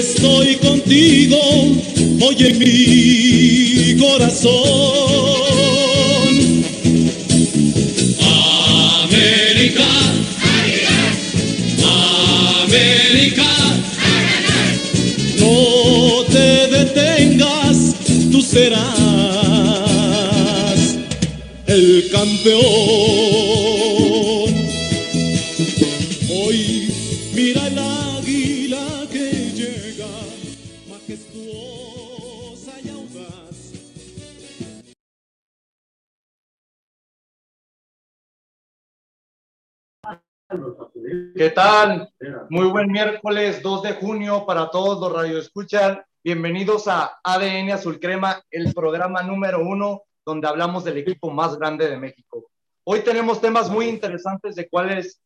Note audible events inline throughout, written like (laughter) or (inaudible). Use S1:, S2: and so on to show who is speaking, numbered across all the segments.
S1: estoy contigo, oye mi corazón. América, América, no te detengas, tú serás el campeón.
S2: ¿Qué tal? Muy buen miércoles 2 de junio para todos los radioescuchas. Bienvenidos a ADN Azul Crema, el programa número uno donde hablamos del equipo más grande de México. Hoy tenemos temas muy interesantes de cuáles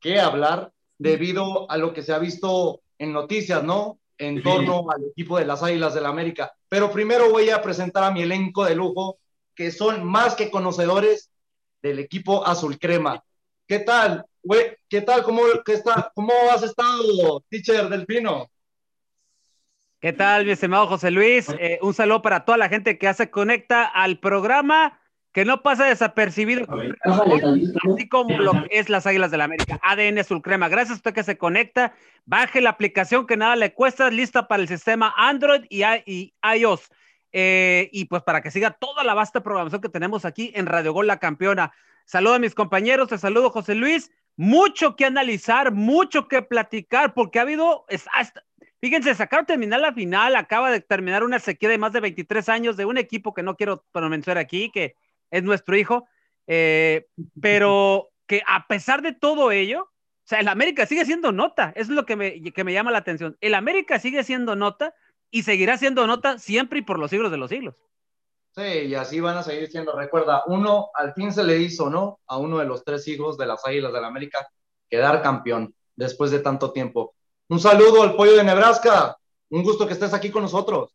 S2: que hablar debido a lo que se ha visto en noticias, ¿no? En torno al equipo de las Águilas del la América. Pero primero voy a presentar a mi elenco de lujo, que son más que conocedores del equipo Azul Crema. ¿Qué tal? ¿Qué tal? ¿Cómo, está, ¿Cómo has estado, teacher Delfino?
S3: ¿Qué tal, mi estimado José Luis? Eh, un saludo para toda la gente que ya se conecta al programa, que no pasa desapercibido, así como lo que es las Águilas de la América, ADN Azul Crema. Gracias a usted que se conecta. Baje la aplicación que nada le cuesta, lista para el sistema Android y, iOS. Eh, y pues para que siga toda la vasta programación que tenemos aquí en Radio Gol La Campeona. Saludo a mis compañeros, te saludo José Luis mucho que analizar, mucho que platicar, porque ha habido, fíjense, sacaron terminar la final, acaba de terminar una sequía de más de 23 años de un equipo que no quiero mencionar aquí, que es nuestro hijo, eh, (laughs) pero que a pesar de todo ello, o sea, el América sigue siendo nota, es lo que me, que me llama la atención. El América sigue siendo nota y seguirá siendo nota siempre y por los siglos de los siglos.
S2: Sí, y así van a seguir siendo. Recuerda, uno al fin se le hizo, ¿no? A uno de los tres hijos de las Águilas del la América quedar campeón después de tanto tiempo. Un saludo al pollo de Nebraska. Un gusto que estés aquí con nosotros.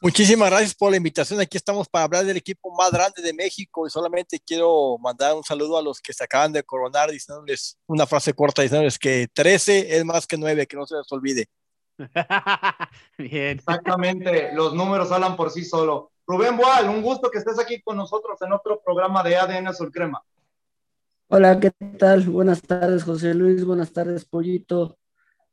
S4: Muchísimas gracias por la invitación. Aquí estamos para hablar del equipo más grande de México y solamente quiero mandar un saludo a los que se acaban de coronar diciéndoles una frase corta diciéndoles que 13 es más que 9, que no se les olvide. (laughs)
S2: Bien. Exactamente, los números hablan por sí solo. Rubén Boal, un gusto que estés aquí con nosotros en otro programa de ADN Azul Crema.
S5: Hola, ¿qué tal? Buenas tardes, José Luis. Buenas tardes, Pollito,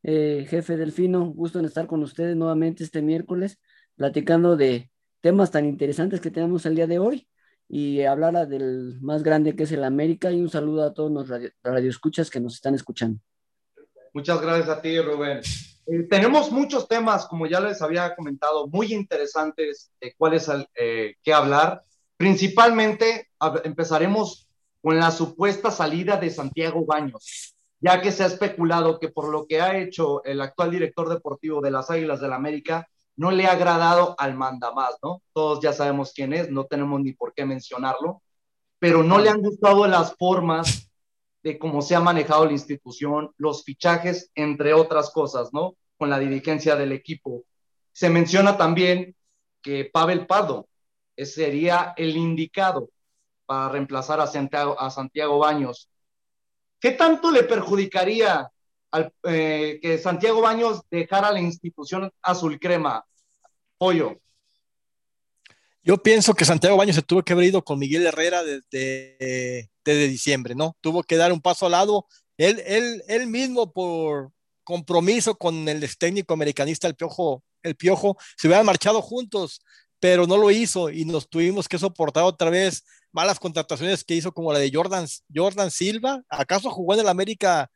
S5: eh, jefe Delfino. Gusto en estar con ustedes nuevamente este miércoles, platicando de temas tan interesantes que tenemos el día de hoy y hablar del más grande que es el América. Y un saludo a todos los radioescuchas que nos están escuchando.
S2: Muchas gracias a ti, Rubén. Eh, tenemos muchos temas, como ya les había comentado, muy interesantes de cuáles eh, que hablar. Principalmente empezaremos con la supuesta salida de Santiago Baños, ya que se ha especulado que por lo que ha hecho el actual director deportivo de las Águilas del la América, no le ha agradado al mandamás, ¿no? Todos ya sabemos quién es, no tenemos ni por qué mencionarlo, pero no le han gustado las formas de cómo se ha manejado la institución, los fichajes, entre otras cosas, ¿no? Con la dirigencia del equipo. Se menciona también que Pavel Pardo sería el indicado para reemplazar a Santiago, a Santiago Baños. ¿Qué tanto le perjudicaría eh, que Santiago Baños dejara la institución azul crema? Pollo.
S4: Yo pienso que Santiago Baños se tuvo que haber ido con Miguel Herrera desde, desde diciembre, ¿no? Tuvo que dar un paso al lado. Él, él, él mismo por compromiso con el técnico americanista, el Piojo, el Piojo, se hubieran marchado juntos, pero no lo hizo y nos tuvimos que soportar otra vez malas contrataciones que hizo como la de Jordan, Jordan Silva. ¿Acaso jugó en el América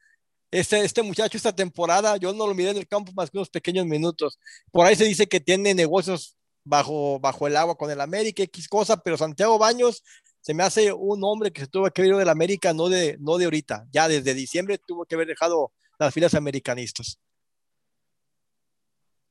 S4: este, este muchacho esta temporada? Yo no lo miré en el campo más que unos pequeños minutos. Por ahí se dice que tiene negocios bajo, bajo el agua con el América, X cosa, pero Santiago Baños se me hace un hombre que se tuvo que ir del América, no de, no de ahorita, ya desde diciembre tuvo que haber dejado las filas americanistas.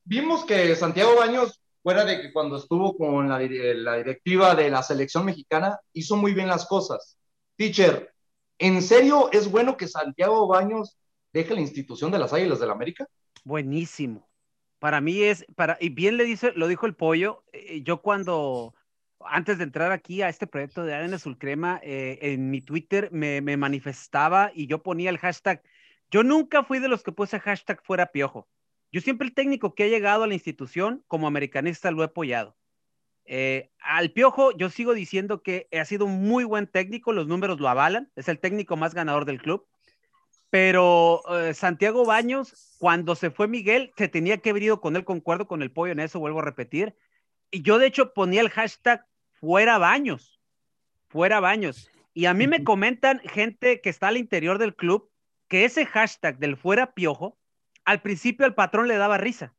S2: Vimos que Santiago Baños, fuera de que cuando estuvo con la, la directiva de la selección mexicana, hizo muy bien las cosas. Teacher, ¿en serio es bueno que Santiago Baños deje la institución de las Águilas del América?
S3: Buenísimo. Para mí es, para, y bien le dice, lo dijo el pollo, eh, yo cuando, antes de entrar aquí a este proyecto de ADN Azul Crema, eh, en mi Twitter me, manifestaba y yo ponía el hashtag, yo nunca fui de los que puse hashtag fuera piojo. Yo siempre el técnico que ha llegado a la institución como americanista lo he apoyado. Eh, al Piojo, yo sigo diciendo que ha sido un muy buen técnico, los números lo avalan, es el técnico más ganador del club. Pero eh, Santiago Baños, cuando se fue Miguel, se tenía que haber ido con él, concuerdo con el pollo en eso, vuelvo a repetir. Y yo, de hecho, ponía el hashtag fuera Baños, fuera Baños. Y a mí me comentan gente que está al interior del club que ese hashtag del fuera Piojo, al principio al patrón le daba risa,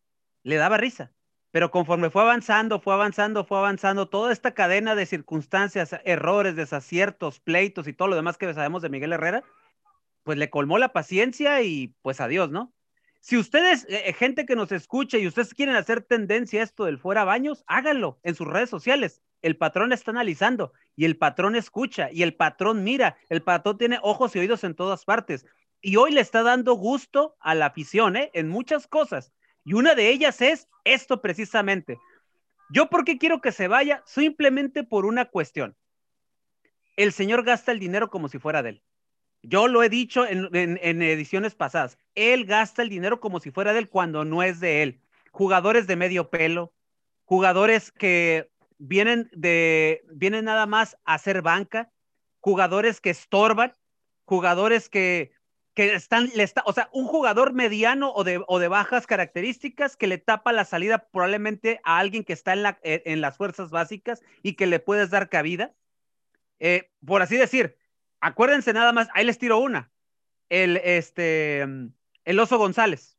S3: le daba risa. Pero conforme fue avanzando, fue avanzando, fue avanzando, toda esta cadena de circunstancias, errores, desaciertos, pleitos y todo lo demás que sabemos de Miguel Herrera, pues le colmó la paciencia y pues adiós, ¿no? Si ustedes, eh, gente que nos escucha y ustedes quieren hacer tendencia a esto del fuera baños, háganlo en sus redes sociales. El patrón está analizando y el patrón escucha y el patrón mira, el patrón tiene ojos y oídos en todas partes. Y hoy le está dando gusto a la afición, ¿eh? En muchas cosas. Y una de ellas es esto precisamente. Yo, ¿por qué quiero que se vaya? Simplemente por una cuestión. El señor gasta el dinero como si fuera de él. Yo lo he dicho en, ediciones pasadas. Él gasta el dinero como si fuera de él cuando no es de él. Jugadores de medio pelo, jugadores que vienen de, vienen nada más a hacer banca, jugadores que estorban, jugadores que, que están, le o sea, un jugador mediano o de, o de bajas características que le tapa la salida probablemente a alguien que está en, la, en las fuerzas básicas y que le puedes dar cabida. Eh, por así decir, acuérdense nada más, ahí les tiro una. El, este, el Oso González.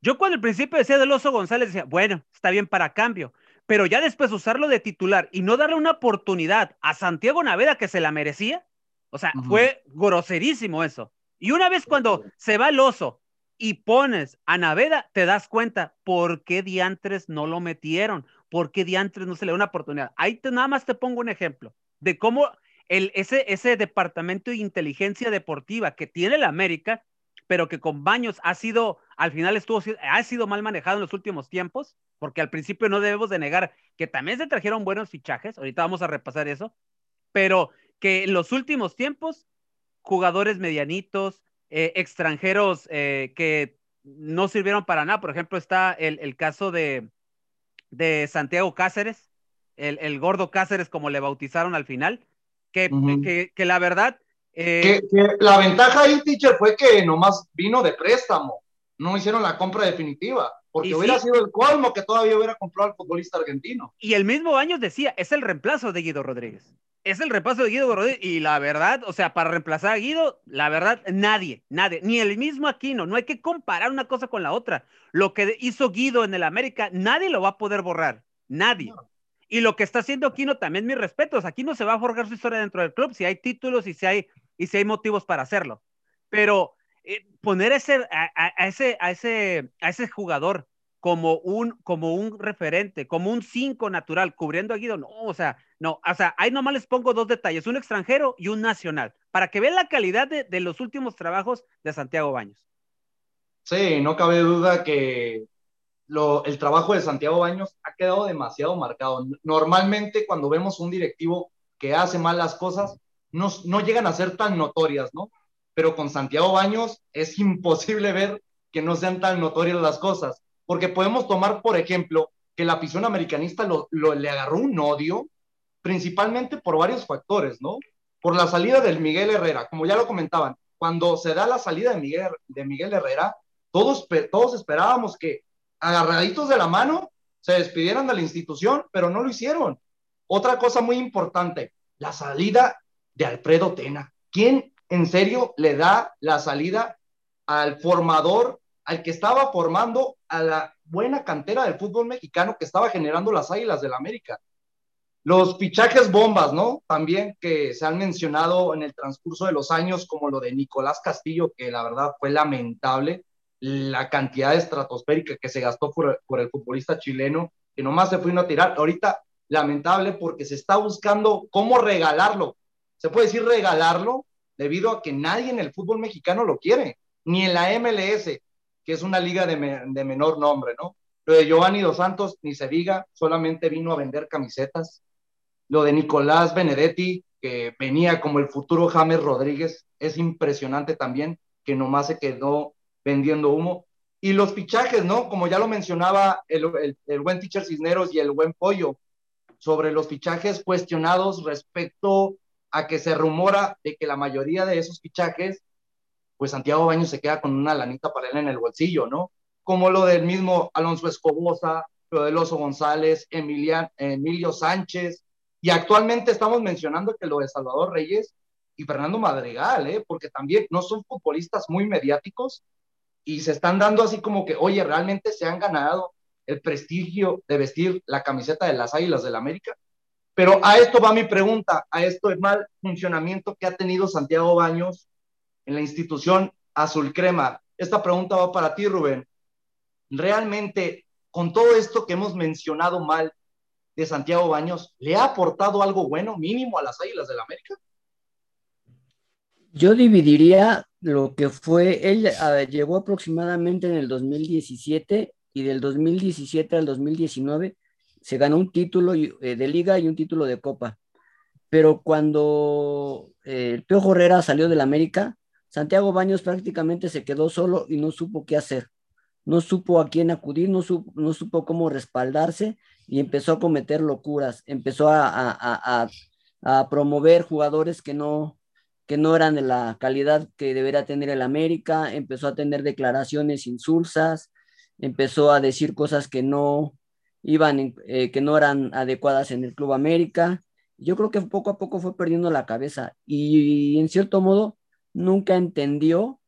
S3: Yo cuando al principio decía del Oso González, decía, bueno, está bien para cambio, pero ya después usarlo de titular y no darle una oportunidad a Santiago Naveda que se la merecía, o sea, fue groserísimo eso. Y una vez cuando se va el Oso y pones a Naveda, te das cuenta por qué diantres no lo metieron, por qué diantres no se le da una oportunidad. Ahí te, nada más te pongo un ejemplo de cómo el, ese, departamento de inteligencia deportiva que tiene la América, pero que con Baños ha sido, al final estuvo, ha sido mal manejado en los últimos tiempos, porque al principio no debemos de negar que también se trajeron buenos fichajes, ahorita vamos a repasar eso, pero que en los últimos tiempos, jugadores medianitos, eh, extranjeros eh, que no sirvieron para nada, por ejemplo, está el, caso de, Santiago Cáceres, el gordo Cáceres, como le bautizaron al final, que, que, la verdad...
S2: Eh, que, la ventaja ahí, teacher, fue que nomás vino de préstamo, no hicieron la compra definitiva, porque hubiera sido el colmo que todavía hubiera comprado al futbolista argentino.
S3: Y el mismo año decía, es el reemplazo de Guido Rodríguez. Es el reemplazo de Guido Rodríguez. Y la verdad, o sea, para reemplazar a Guido, la verdad, nadie, nadie, ni el mismo Aquino. No hay que comparar una cosa con la otra. Lo que hizo Guido en el América, nadie lo va a poder borrar. Nadie. Y lo que está haciendo Aquino también mis respetos. Aquí no se va a forjar su historia dentro del club si hay títulos y si hay, y si hay motivos para hacerlo. Pero eh, poner ese, a, ese, a, ese, a ese jugador como un, como un referente, como un cinco natural, cubriendo a Guido, no, o sea, no, o sea, ahí nomás les pongo dos detalles, un extranjero y un nacional, para que vean la calidad de los últimos trabajos de Santiago Baños.
S2: Sí, no cabe duda que el trabajo de Santiago Baños ha quedado demasiado marcado. Normalmente cuando vemos un directivo que hace mal las cosas, no, no llegan a ser tan notorias, ¿no? Pero con Santiago Baños es (laughs) imposible ver que no sean tan notorias las cosas, porque podemos tomar, por ejemplo, que la afición americanista lo, le agarró un odio, principalmente por varios factores, ¿no? Por la salida del Miguel Herrera, como ya lo comentaban, cuando se da la salida de Miguel, de Miguel Herrera, todos, todos esperábamos que agarraditos de la mano, se despidieron de la institución, pero no lo hicieron. Otra cosa muy importante, la salida de Alfredo Tena. ¿Quién en serio le da la salida al formador, al que estaba formando a la buena cantera del fútbol mexicano que estaba generando las Águilas del la América? Los fichajes bombas, ¿no? También que se han mencionado en el transcurso de los años, como lo de Nicolás Castillo, que la verdad fue lamentable la cantidad estratosférica que se gastó por, el futbolista chileno, que nomás se fue a tirar. Ahorita, lamentable porque se está buscando cómo regalarlo. Se puede decir regalarlo debido a que nadie en el fútbol mexicano lo quiere, ni en la MLS, que es una liga de, menor nombre, ¿no? Lo de Giovanni Dos Santos, ni se diga, solamente vino a vender camisetas. Lo de Nicolás Benedetti, que venía como el futuro James Rodríguez, es impresionante también, que nomás se quedó vendiendo humo. Y los fichajes, ¿no? Como ya lo mencionaba el, el, buen teacher Cisneros y el buen Pollo, sobre los fichajes cuestionados respecto a que se rumora de que la mayoría de esos fichajes, pues Santiago Baños se queda con una lanita para él en el bolsillo, ¿no? Como lo del mismo Alonso Escobosa, lo del Oso González, Emilio Sánchez, y actualmente estamos mencionando que lo de Salvador Reyes y Fernando Madrigal, ¿eh? porque también no son futbolistas muy mediáticos y se están dando así como que, oye, realmente se han ganado el prestigio de vestir la camiseta de las Águilas del la América. Pero a esto va mi pregunta, a esto el mal funcionamiento que ha tenido Santiago Baños en la institución azul crema. Esta pregunta va para ti, Rubén. ¿Realmente, con todo esto que hemos mencionado mal de Santiago Baños, le ha aportado algo bueno mínimo a las Águilas del la América?
S5: Yo dividiría lo que fue, él llegó aproximadamente en el 2017 y del 2017 al 2019 se ganó un título eh, de liga y un título de copa. Pero cuando eh, el Piojo Herrera salió del América, Santiago Baños prácticamente se quedó solo y no supo qué hacer. No supo a quién acudir, no supo, no supo cómo respaldarse y empezó a cometer locuras. Empezó a, a, a promover jugadores que no, que no eran de la calidad que debería tener el América, empezó a tener declaraciones insulsas, empezó a decir cosas que no iban, eh, que no eran adecuadas en el Club América. Yo creo que poco a poco fue perdiendo la cabeza y, en cierto modo nunca entendió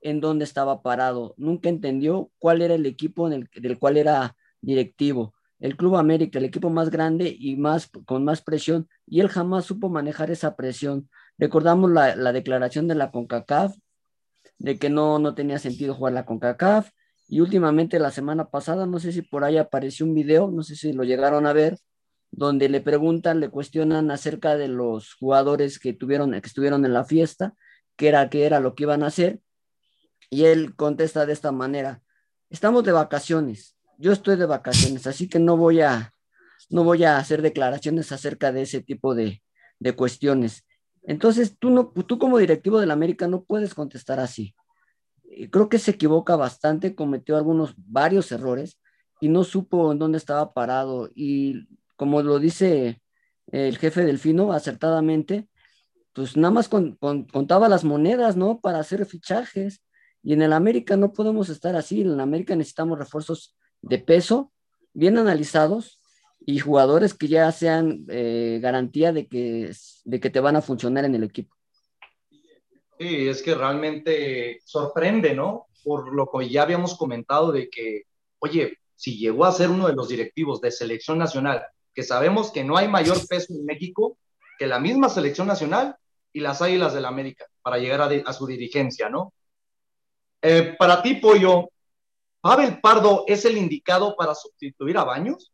S5: en dónde estaba parado, nunca entendió cuál era el equipo en el, del cual era directivo. El Club América, el equipo más grande y más con más presión, y él jamás supo manejar esa presión Recordamos la, la, declaración de la CONCACAF, de que no, no tenía sentido jugar la CONCACAF. Y últimamente la semana pasada, no sé si por ahí apareció un video, no sé si lo llegaron a ver, donde le preguntan, le cuestionan acerca de los jugadores que, tuvieron, que estuvieron en la fiesta, qué era, qué era lo que iban a hacer. Y él contesta de esta manera, estamos de vacaciones, yo estoy de vacaciones, así que no voy a, no voy a hacer declaraciones acerca de ese tipo de, de cuestiones. Entonces, tú, no, tú como directivo de la América no puedes contestar así. Creo que se equivoca bastante, cometió algunos, varios errores y no supo en dónde estaba parado. Y como lo dice el jefe Delfino acertadamente, pues nada más contaba las monedas, ¿no? Para hacer fichajes. Y en el América no podemos estar así. En el América necesitamos refuerzos de peso, bien analizados, y jugadores que ya sean eh, garantía de que, de que te van a funcionar en el equipo.
S2: Sí, es que realmente sorprende, ¿no? Por lo que ya habíamos comentado de que, oye, si llegó a ser uno de los directivos de selección nacional, que sabemos que no hay mayor peso en México que la misma selección nacional y las Águilas del la América para llegar a, su dirigencia, ¿no? Eh, para ti, Pollo, ¿Pavel Pardo es el indicado para sustituir a Baños?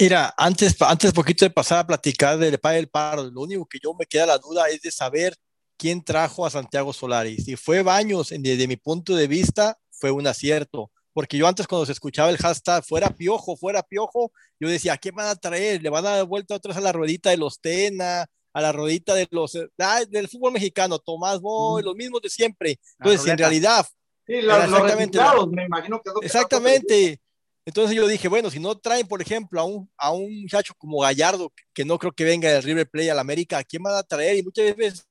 S4: Mira, antes, antes poquito de pasar a platicar del Padre Pardo, lo único que yo me queda la duda es de saber quién trajo a Santiago Solari. Si fue Baños, desde mi punto de vista, fue un acierto. Porque yo antes cuando se escuchaba el hashtag fuera piojo, fuera piojo, yo decía, ¿qué van a traer? ¿Le van a dar vuelta otra vez a la ruedita de los Tena, a la ruedita de los ah, del fútbol mexicano, Tomás Boy, los mismos de siempre? Entonces, en realidad...
S2: Sí, exactamente, me imagino que
S4: Exactamente. Entonces yo dije, bueno, si no traen, por ejemplo, a un, a un muchacho como Gallardo, que no creo que venga del River Plate a la América, ¿a quién van a traer? Y muchas veces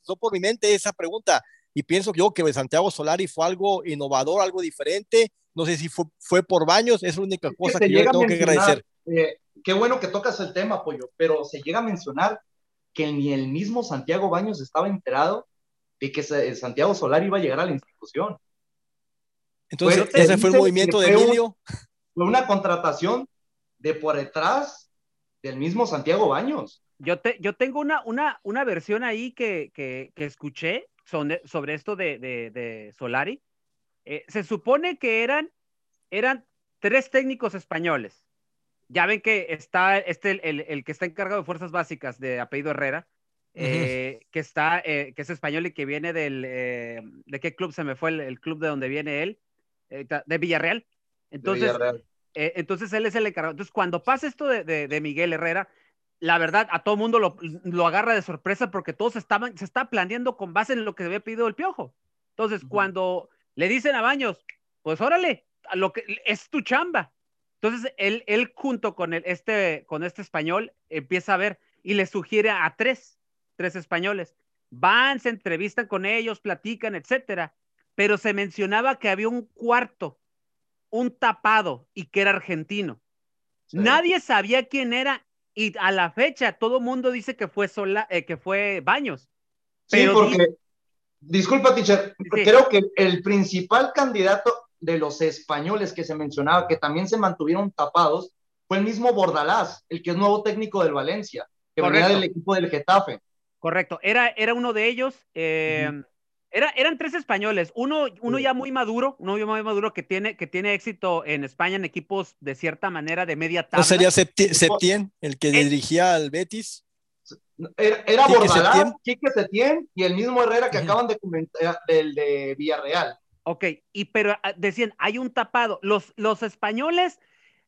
S4: pasó por mi mente esa pregunta. Y pienso yo que Santiago Solari fue algo innovador, algo diferente. No sé si fue, fue por baños, es la única cosa que, yo tengo que agradecer.
S2: Eh, qué bueno que tocas el tema, Pollo, pero se llega a mencionar que ni el mismo Santiago Baños estaba enterado de que Santiago Solari iba a llegar a la institución.
S4: Entonces, ese fue el movimiento de Emilio.
S2: Fue una contratación de por detrás del mismo Santiago Baños.
S3: Yo, te, yo tengo una, una, una versión ahí que, que, que escuché sobre, sobre, esto de, de, de Solari. Eh, se supone que eran, eran tres técnicos españoles. Ya ven que está este, el, el, que está encargado de fuerzas básicas de apellido Herrera, eh, que está, eh, que es español y que viene del, ¿de qué club se me fue el, el club de donde viene él? Eh, de Villarreal. Entonces, eh, entonces él es el encargado. Entonces, cuando pasa esto de, Miguel Herrera, la verdad, a todo mundo lo, lo, agarra de sorpresa porque todos se está planeando con base en lo que había pedido el piojo. Entonces, cuando le dicen a Baños, pues órale, a lo que es tu chamba. Entonces, él, él junto con el, este, con este español empieza a ver y le sugiere a tres, tres españoles. Van, se entrevistan con ellos, platican, etcétera. Pero se mencionaba que había un cuarto, un tapado y que era argentino. Nadie sabía quién era y a la fecha todo mundo dice que fue sola, eh, que fue Baños.
S2: sí, porque, disculpa, teacher, creo que el principal candidato de los españoles que se mencionaba, que también se mantuvieron tapados, fue el mismo Bordalás, el que es nuevo técnico del Valencia, que venía del equipo del Getafe.
S3: Correcto, era, era uno de ellos. Eh, era, eran tres españoles, uno, uno ya muy maduro, uno ya muy maduro que tiene, que tiene éxito en España en equipos de cierta manera de media tabla.
S4: ¿No sería Septien, el que dirigía al Betis?
S2: Era, era Bordalás, Quique Septién y el mismo Herrera que acaban de comentar del de Villarreal.
S3: Ok, y pero ah, decían, hay un tapado. Los, los españoles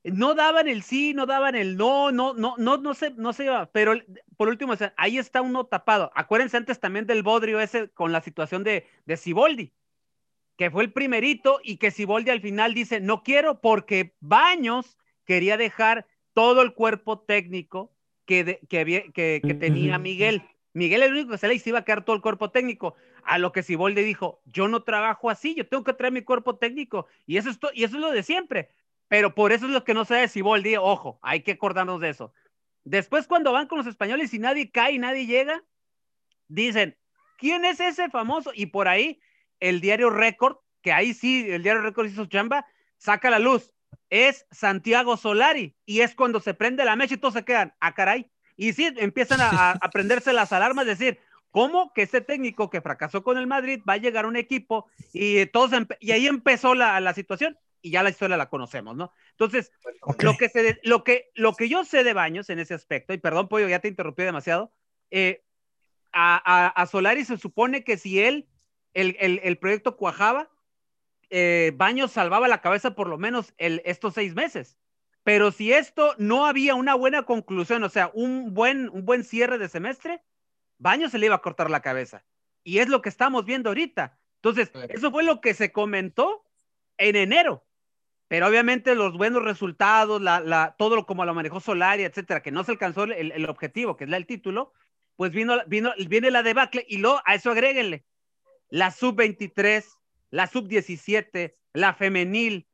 S3: no daban el sí, no daban el no, no, no, no, no sé, no sé, pero por último, ahí está uno tapado. Acuérdense antes también del Bodrio ese con la situación de, de Ciboldi, que fue el primerito y que Ciboldi al final dice, no quiero porque Baños quería dejar todo el cuerpo técnico que, que, que, tenía Miguel. Miguel el único que se le iba a quedar todo el cuerpo técnico. A lo que Ciboldi dijo, yo no trabajo así, yo tengo que traer mi cuerpo técnico. Y eso es, y eso es lo de siempre pero por eso es lo que no se de Siboldi, ojo, hay que acordarnos de eso. Después, cuando van con los españoles y nadie cae y nadie llega, dicen, ¿quién es ese famoso? Y por ahí, el diario Record, que ahí sí, el diario Record hizo chamba, saca la luz. Es Santiago Solari. Y es cuando se prende la mecha y todos se quedan, ah, caray. Y sí, empiezan a, prenderse las alarmas, decir, ¿cómo que este técnico que fracasó con el Madrid va a llegar a un equipo? Y, todos y ahí empezó la, la situación y ya la historia la conocemos, ¿no? Entonces, lo, que se lo, que, lo que yo sé de Baños en ese aspecto, y perdón, Pollo, ya te interrumpí demasiado, eh, a, a, Solari se supone que si él, el, el, el proyecto cuajaba, eh, Baños salvaba la cabeza por lo menos el, estos seis meses. Pero si esto no había una buena conclusión, o sea, un buen, un buen cierre de semestre, Baños se le iba a cortar la cabeza. Y es lo que estamos viendo ahorita. Entonces, eso fue lo que se comentó en enero pero obviamente los buenos resultados, la, la, todo lo como lo manejó Solari, etcétera, que no se alcanzó el, el objetivo, que es el título, pues vino, vino, viene la debacle y luego a eso agréguenle la sub-23, la sub-17, la femenil,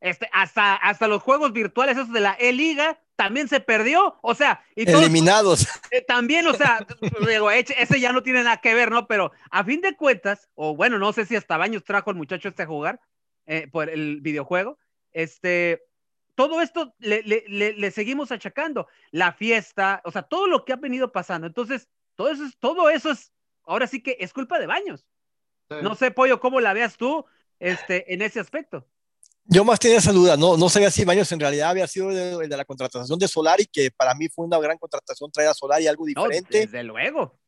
S3: este, hasta, hasta los juegos virtuales esos de la E-Liga también se perdió, o sea,
S4: y eliminados.
S3: Eh, también, o sea, (laughs) ese ya no tiene nada que ver, ¿no? Pero a fin de cuentas, o bueno, no sé si hasta Baños trajo al muchacho este a jugar eh, por el videojuego, este, todo esto le, seguimos achacando, la fiesta, o sea, todo lo que ha venido pasando. Entonces, todo eso es, todo eso es, ahora sí que es culpa de Baños. No sé, Pollo, cómo la veas tú este, en ese aspecto.
S4: Yo más tenía esa duda, no, no sabía si Baños en realidad había sido el de, la contratación de Solari, que para mí fue una gran contratación traer a Solari algo diferente.
S3: desde luego.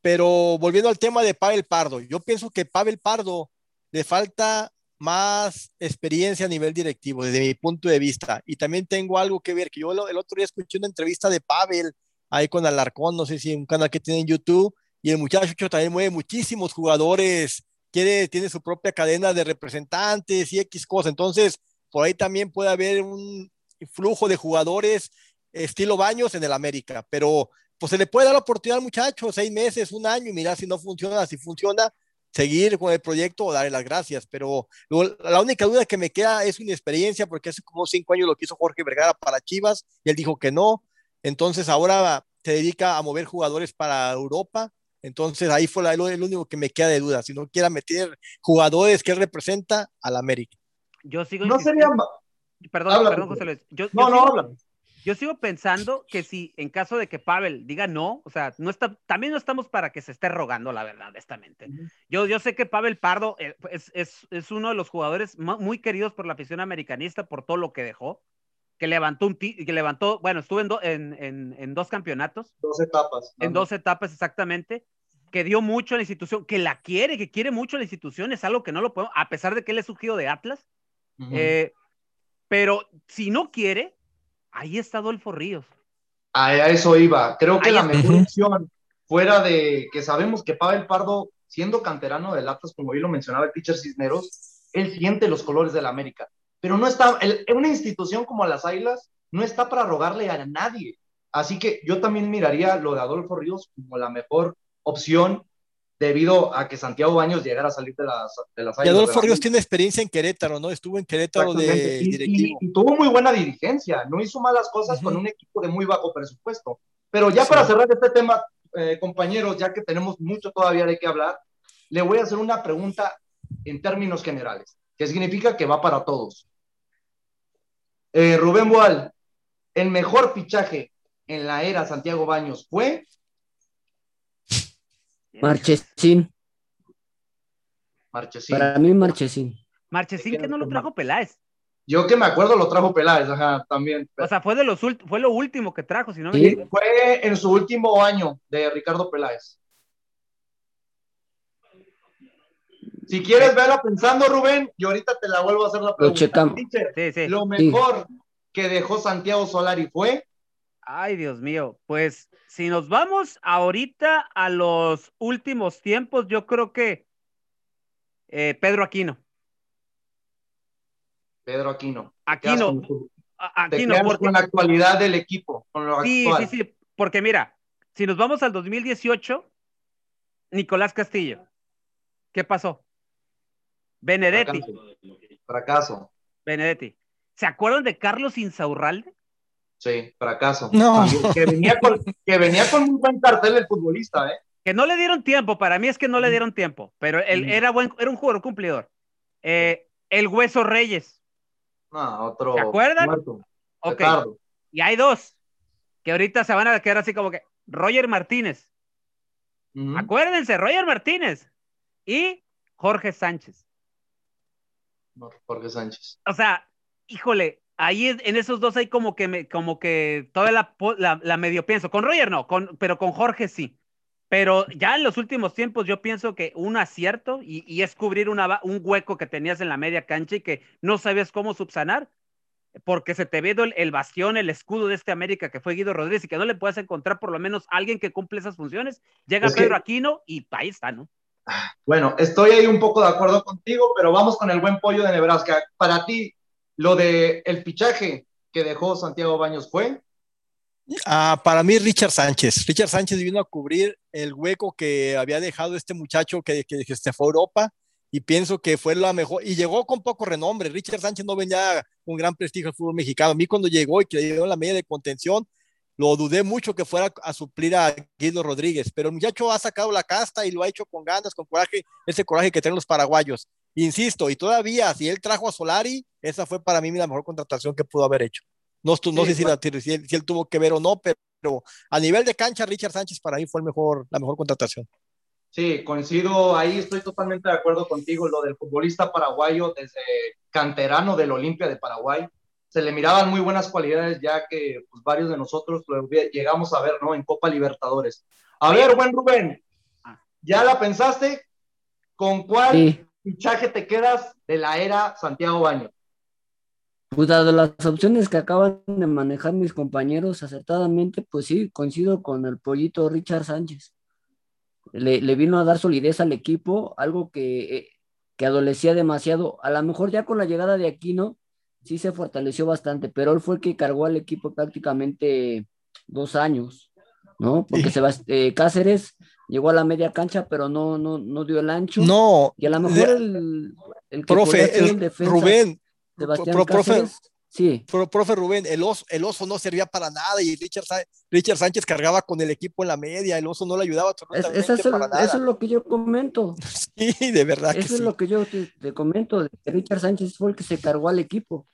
S4: Pero volviendo al tema de Pavel Pardo, yo pienso que Pavel Pardo le falta más experiencia a nivel directivo, desde mi punto de vista. Y también tengo algo que ver, que yo el otro día escuché una entrevista de Pavel ahí con Alarcón, no sé si un canal que tiene en YouTube, y el muchacho también mueve muchísimos jugadores, quiere, tiene su propia cadena de representantes y X cosas. Entonces, por ahí también puede haber un flujo de jugadores estilo Baños en el América, pero pues se le puede dar la oportunidad al muchacho, seis meses, un año, y mirar si no funciona, si funciona, seguir con el proyecto o darle las gracias, pero la única duda que me queda es una experiencia, porque hace como cinco años lo quiso Jorge Vergara para Chivas y él dijo que no, entonces ahora se dedica a mover jugadores para Europa, entonces ahí fue el único que me queda de duda, si no quiera meter jugadores que él representa al América.
S3: Yo sigo.
S2: No sería.
S3: Perdón, perdón, José Luis. Yo, no, no, habla yo sigo pensando que si en caso de que Pavel diga no, o sea, no está, también no estamos para que se esté rogando, la verdad, honestamente. Yo, yo sé que Pavel Pardo eh, es, es, es, uno de los jugadores muy queridos por la afición americanista por todo lo que dejó, que levantó un que levantó, bueno, estuvo en, en, en, en, dos campeonatos.
S2: Dos etapas.
S3: En dos etapas, exactamente. Que dio mucho a la institución, que la quiere, que quiere mucho a la institución, es algo que no lo podemos, a pesar de que él es surgido de Atlas. Eh, pero si no quiere, Ahí está Adolfo Ríos.
S2: A eso iba. Creo que la mejor opción, fuera de que sabemos que Pavel Pardo, siendo canterano del Atlas, como hoy lo mencionaba el pitcher Cisneros, él siente los colores de la América, pero no está, el, una institución como las Águilas no está para rogarle a nadie. Así que yo también miraría lo de Adolfo Ríos como la mejor opción debido a que Santiago Baños llegara a salir de las, de las
S4: Y Adolfo Ríos tiene experiencia en Querétaro, ¿no? Estuvo en Querétaro de
S2: y,
S4: directivo.
S2: Y, y, tuvo muy buena dirigencia, no hizo malas cosas uh -huh. con un equipo de muy bajo presupuesto. Pero ya sí. para cerrar este tema, eh, compañeros, ya que tenemos mucho todavía de qué hablar, le voy a hacer una pregunta en términos generales, que significa que va para todos. Eh, Rubén Boal, el mejor fichaje en la era Santiago Baños fue
S5: Marchesín.
S2: Marchesín.
S5: Para mí, Marchesín.
S3: Marchesín que no lo trajo Peláez.
S2: Yo que me acuerdo lo trajo Peláez, ajá, también.
S3: O sea, fue de los fue lo último que trajo, si no me
S2: sí, Fue en su último año de Ricardo Peláez. Si quieres verla pensando, Rubén, y ahorita te la vuelvo a hacer la pregunta.
S5: Lo,
S2: Teacher, sí, sí. lo mejor sí. que dejó Santiago Solari fue.
S3: Ay, Dios mío, pues si nos vamos ahorita a los últimos tiempos, yo creo que eh, Pedro Aquino.
S2: Pedro Aquino.
S3: Aquino.
S2: Aquino porque... con la actualidad del equipo, con lo
S3: sí,
S2: actual.
S3: Sí, sí, porque mira, si nos vamos al 2018, Nicolás Castillo, ¿qué pasó? Benedetti.
S2: Fracaso. Fracaso.
S3: Benedetti. ¿Se acuerdan de Carlos Insaurralde?
S2: Sí, fracaso.
S4: No.
S2: Que venía, con, que venía con un buen cartel el futbolista, ¿eh?
S3: Que no le dieron tiempo, para mí es que no le dieron tiempo, pero él era, buen, era un jugador cumplidor. Eh, el Hueso Reyes.
S2: No, otro.
S3: ¿Se acuerdan?
S2: Muerto.
S3: Y hay dos que ahorita se van a quedar así como que Roger Martínez. Uh -huh. Acuérdense, Roger Martínez y Jorge Sánchez.
S2: Jorge Sánchez.
S3: O sea, híjole, ahí en esos dos hay como que me, como que toda la, la, la, medio pienso. Con Roger no, con, pero con Jorge sí. Pero ya en los últimos tiempos yo pienso que un acierto y, y es cubrir una, un hueco que tenías en la media cancha y que no sabías cómo subsanar, porque se te ve el, el, bastión, el escudo de este América que fue Guido Rodríguez y que no le puedes encontrar por lo menos alguien que cumple esas funciones. Llega es Pedro que... Aquino y ahí está, ¿no?
S2: Bueno, estoy ahí un poco de acuerdo contigo, pero vamos con el buen pollo de Nebraska. Para ti, lo de el fichaje que dejó Santiago Baños fue.
S4: Ah, para mí, Richard Sánchez. Richard Sánchez vino a cubrir el hueco que había dejado este muchacho que, que, que se fue a Europa y pienso que fue la mejor. Y llegó con poco renombre. Richard Sánchez no venía con gran prestigio al fútbol mexicano. A mí, cuando llegó y que le dio la media de contención, lo dudé mucho que fuera a suplir a Guido Rodríguez, pero el muchacho ha sacado la casta y lo ha hecho con ganas, con coraje, ese coraje que tienen los paraguayos. Insisto, y todavía, si él trajo a Solari, esa fue para mí la mejor contratación que pudo haber hecho. No, no sí, sé si, la, si, él, si, él, tuvo que ver o no, pero, pero, a nivel de cancha, Richard Sánchez para mí fue el mejor, la mejor contratación.
S2: Sí, coincido, ahí estoy totalmente de acuerdo contigo, lo del futbolista paraguayo desde canterano del Olimpia de Paraguay, se le miraban muy buenas cualidades ya que pues, varios de nosotros lo llegamos a ver, ¿no? En Copa Libertadores. A ver, buen Rubén, ¿ya la pensaste? ¿Con cuál sí. Fichaje te quedas de la era Santiago Baño?
S5: Pues dado las opciones que acaban de manejar mis compañeros acertadamente, pues sí, coincido con el pollito Richard Sánchez. Le, le vino a dar solidez al equipo, algo que, eh, que adolecía demasiado. A lo mejor ya con la llegada de Aquino, sí se fortaleció bastante, pero él fue el que cargó al equipo prácticamente dos años, ¿no? Porque sí. eh, Cáceres llegó a la media cancha, pero no, no, no dio el ancho.
S4: No.
S5: Y a lo mejor el, el
S4: que profe, el, defensa,
S5: Rubén, Sebastián pro, profe, Cáceres, sí.
S4: Pro, profe Rubén, el oso, el oso no servía para nada y Richard, Richard Sánchez cargaba con el equipo en la media, el oso no le ayudaba absolutamente
S5: es, para nada. Eso es lo que yo comento. (laughs)
S4: Sí, de verdad.
S5: Eso
S4: que
S5: es
S4: sí.
S5: lo que yo te, te comento. Richard Sánchez fue el que se cargó al equipo.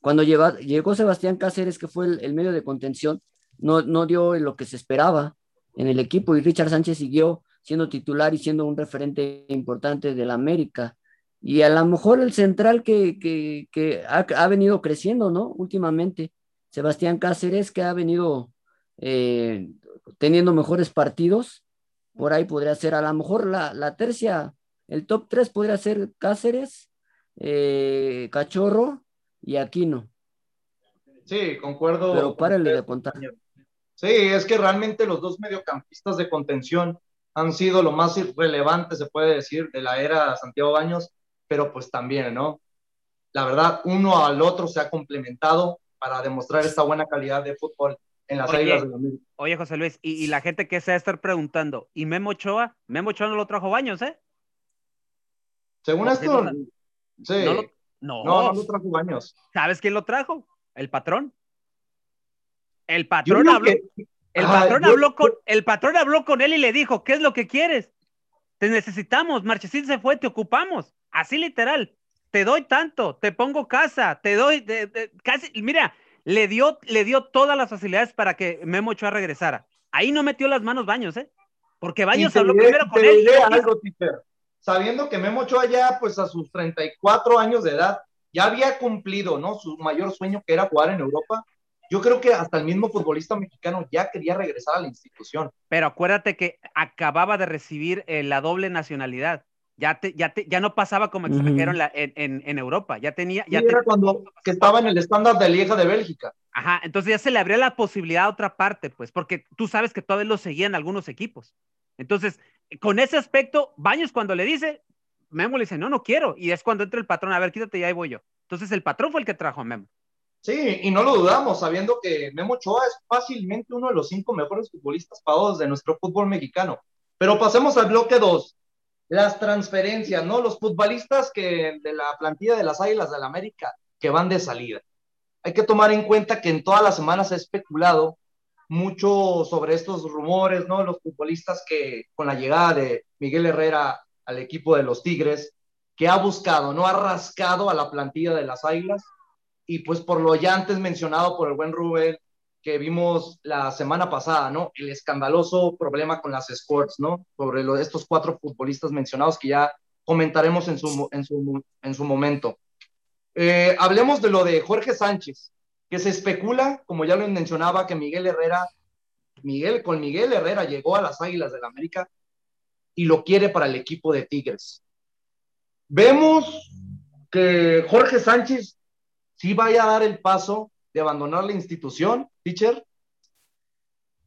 S5: Cuando lleva, llegó Sebastián Cáceres, que fue el, el, medio de contención, no, no dio lo que se esperaba en el equipo y Richard Sánchez siguió siendo titular y siendo un referente importante de la América. Y a lo mejor el central que, que, que ha, ha, venido creciendo, ¿no? Últimamente, Sebastián Cáceres, que ha venido eh, teniendo mejores partidos, por ahí podría ser a lo mejor la, la tercia, el top 3 podría ser Cáceres, eh, Cachorro y Aquino.
S2: Sí, concuerdo.
S5: Pero párale de contar.
S2: Sí, es que realmente los dos mediocampistas de contención han sido lo más relevante, se puede decir, de la era Santiago Baños. pero pues también, ¿no? La verdad, uno al otro se ha complementado para demostrar esta buena calidad de fútbol en las Águilas de la.
S3: Oye, José Luis, y, la gente que se va a estar preguntando, ¿y Memo Ochoa? Memo Ochoa no lo trajo Baños, ¿eh?
S2: Según esto, sí.
S3: No,
S2: no, no, lo trajo Baños.
S3: ¿Sabes quién lo trajo? El patrón. El patrón habló. El patrón, habló con, el patrón habló con él y le dijo, ¿qué es lo que quieres? Te necesitamos, Marchesín se fue, te ocupamos. Así literal. Te doy tanto, te pongo casa, te doy, casi, mira, le dio, le dio todas las facilidades para que Memo Ochoa regresara. Ahí no metió las manos Baños, ¿eh? Porque Baños habló primero con él.
S2: algo, Sabiendo que Memo Ochoa ya, pues a sus 34 años de edad, ya había cumplido, ¿no? Su mayor sueño que era jugar en Europa. Yo creo que hasta el mismo futbolista mexicano ya quería regresar a la institución.
S3: Pero acuérdate que acababa de recibir eh, la doble nacionalidad ya, te, ya, te, ya no pasaba como extranjero en, en, en, Europa, ya tenía... Ya
S2: era cuando que estaba en el estándar de Lieja de Bélgica.
S3: Ajá, entonces ya se le abría la posibilidad a otra parte, pues, porque tú sabes que todavía lo seguían algunos equipos. Entonces, con ese aspecto, Baños cuando le dice, Memo le dice, no, no quiero, y es cuando entra el patrón, a ver, quítate, ya ahí voy yo. Entonces el patrón fue el que trajo a Memo.
S2: Sí, y no lo dudamos, sabiendo que Memo Ochoa es fácilmente uno de los cinco mejores futbolistas pagados de nuestro fútbol mexicano. Pero pasemos al bloque 2 las transferencias, ¿no? Los futbolistas que de la plantilla de las Águilas del la América que van de salida. Hay que tomar en cuenta que en todas las semanas se ha especulado mucho sobre estos rumores, ¿no? Los futbolistas que con la llegada de Miguel Herrera al equipo de los Tigres, que ha buscado, no ha rascado a la plantilla de las Águilas, y pues por lo ya antes mencionado por el buen Rubén, que vimos la semana pasada, ¿no? El escandaloso problema con las sports, ¿no? Sobre lo, estos cuatro futbolistas mencionados que ya comentaremos en su, en su, en su momento. Eh, hablemos de lo de Jorge Sánchez, que se especula, como ya lo mencionaba, que Miguel Herrera, Miguel, con Miguel Herrera llegó a las Águilas del la América y lo quiere para el equipo de Tigres. Vemos que Jorge Sánchez sí vaya a dar el paso de abandonar la institución, teacher?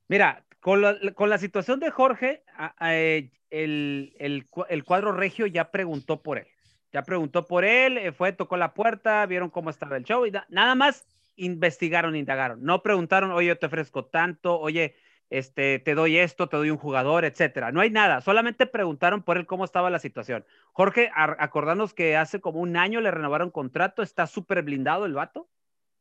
S3: Mira, con la, situación de Jorge, eh, el, cuadro regio ya preguntó por él. Ya preguntó por él, eh, fue, tocó la puerta, vieron cómo estaba el show y nada más investigaron, indagaron. No preguntaron, oye, yo te ofrezco tanto, oye, este, te doy esto, te doy un jugador, etcétera. No hay nada, solamente preguntaron por él cómo estaba la situación. Jorge, acordarnos que hace como un año le renovaron contrato, está súper blindado el vato,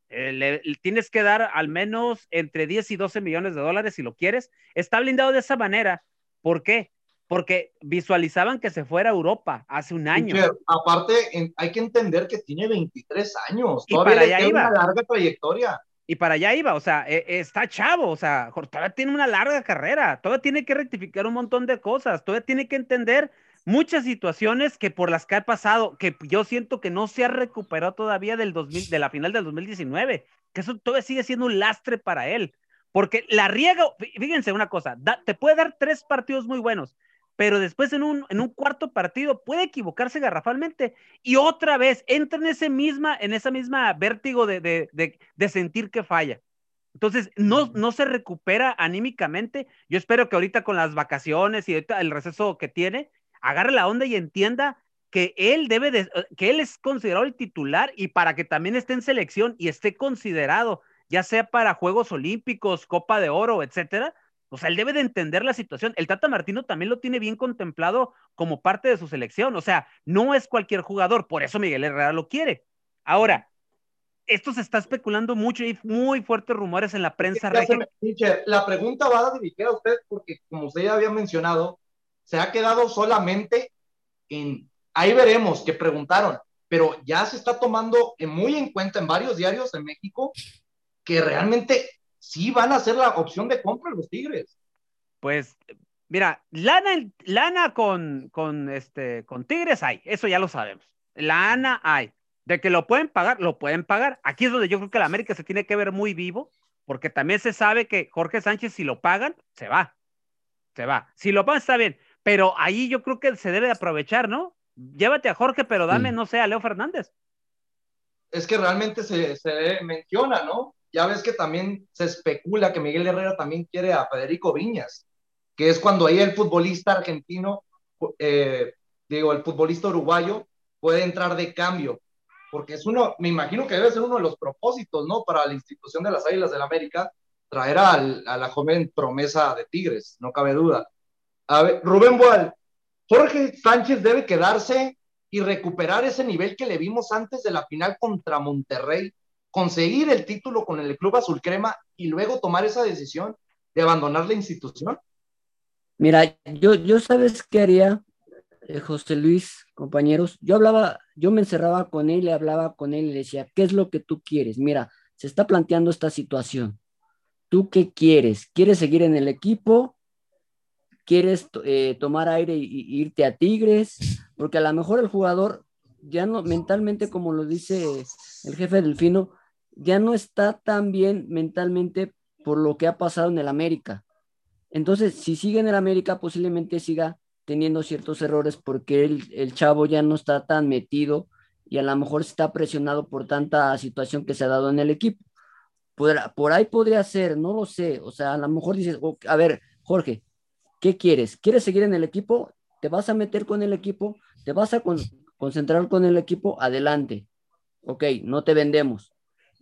S3: eh, le, tienes que dar al menos entre 10 y 12 millones de dólares si lo quieres. Está blindado de esa manera. ¿Por qué? Porque visualizaban que se fuera a Europa hace un año.
S2: aparte, hay que entender que tiene 23 años. Y para allá iba. una larga trayectoria.
S3: Y para allá iba, o sea, e, está chavo, o sea, todavía tiene una larga carrera, todavía tiene que rectificar un montón de cosas, todavía tiene que entender muchas situaciones que por las que ha pasado, que yo siento que no se ha recuperado todavía del 2000, de la final del 2019, que eso todavía sigue siendo un lastre para él, porque la riega, fíjense una cosa, te puede dar tres partidos muy buenos, pero después en un, en un cuarto partido puede equivocarse garrafalmente y otra vez entra en ese misma, en esa misma vértigo de, de, de, sentir que falla. Entonces, no, no se recupera anímicamente. Yo espero que ahorita con las vacaciones y el receso que tiene, agarre la onda y entienda que él debe de, que él es considerado el titular y para que también esté en selección y esté considerado, ya sea para Juegos Olímpicos, Copa de Oro, etcétera, o sea, él debe de entender la situación. El Tata Martino también lo tiene bien contemplado como parte de su selección. O sea, no es cualquier jugador, por eso Miguel Herrera lo quiere. Ahora, esto se está especulando mucho y muy fuertes rumores en la prensa.
S2: La pregunta va a dirigir a usted porque, como usted ya había mencionado, se ha quedado solamente en, ahí veremos que preguntaron, pero ya se está tomando muy en cuenta en varios diarios de México que realmente sí van a ser la opción de compra los Tigres.
S3: Pues mira, lana, lana con, con, este, con Tigres hay, eso ya lo sabemos. Lana hay. De que lo pueden pagar, lo pueden pagar. Aquí es donde yo creo que la América se tiene que ver muy vivo, porque también se sabe que Jorge Sánchez, si lo pagan, se va. Se va. Si lo pagan, está bien. Pero ahí yo creo que se debe aprovechar, ¿no? Llévate a Jorge, pero dame, no sé, a Leo Fernández.
S2: Es que realmente se, se menciona, ¿no? Ya ves que también se especula que Miguel Herrera también quiere a Federico Viñas, que es cuando ahí el futbolista argentino, eh, digo, el futbolista uruguayo, puede entrar de cambio, porque es uno, me imagino que debe ser uno de los propósitos, ¿no? Para la institución de las Águilas del América, traer a la joven promesa de Tigres, no cabe duda. A ver, Rubén Boal, Jorge Sánchez debe quedarse y recuperar ese nivel que le vimos antes de la final contra Monterrey, conseguir el título con el Club Azul Crema y luego tomar esa decisión de abandonar la institución?
S5: Mira, yo, yo sabes qué haría, eh, José Luis, compañeros. Yo hablaba, yo me encerraba con él, le hablaba con él y le decía, ¿qué es lo que tú quieres? Mira, se está planteando esta situación. ¿Tú qué quieres? ¿Quieres seguir en el equipo? quieres eh, tomar aire y, irte a Tigres, porque a lo mejor el jugador ya no mentalmente, como lo dice el jefe Delfino, ya no está tan bien mentalmente por lo que ha pasado en el América. Entonces, si sigue en el América, posiblemente siga teniendo ciertos errores porque el, el chavo ya no está tan metido y a lo mejor está presionado por tanta situación que se ha dado en el equipo. Por, por ahí podría ser, no lo sé. O sea, a lo mejor dices, a ver, Jorge, ¿Qué quieres? ¿Quieres seguir en el equipo? ¿Te vas a meter con el equipo? ¿Te vas a concentrar con el equipo? Adelante. Ok, no te vendemos.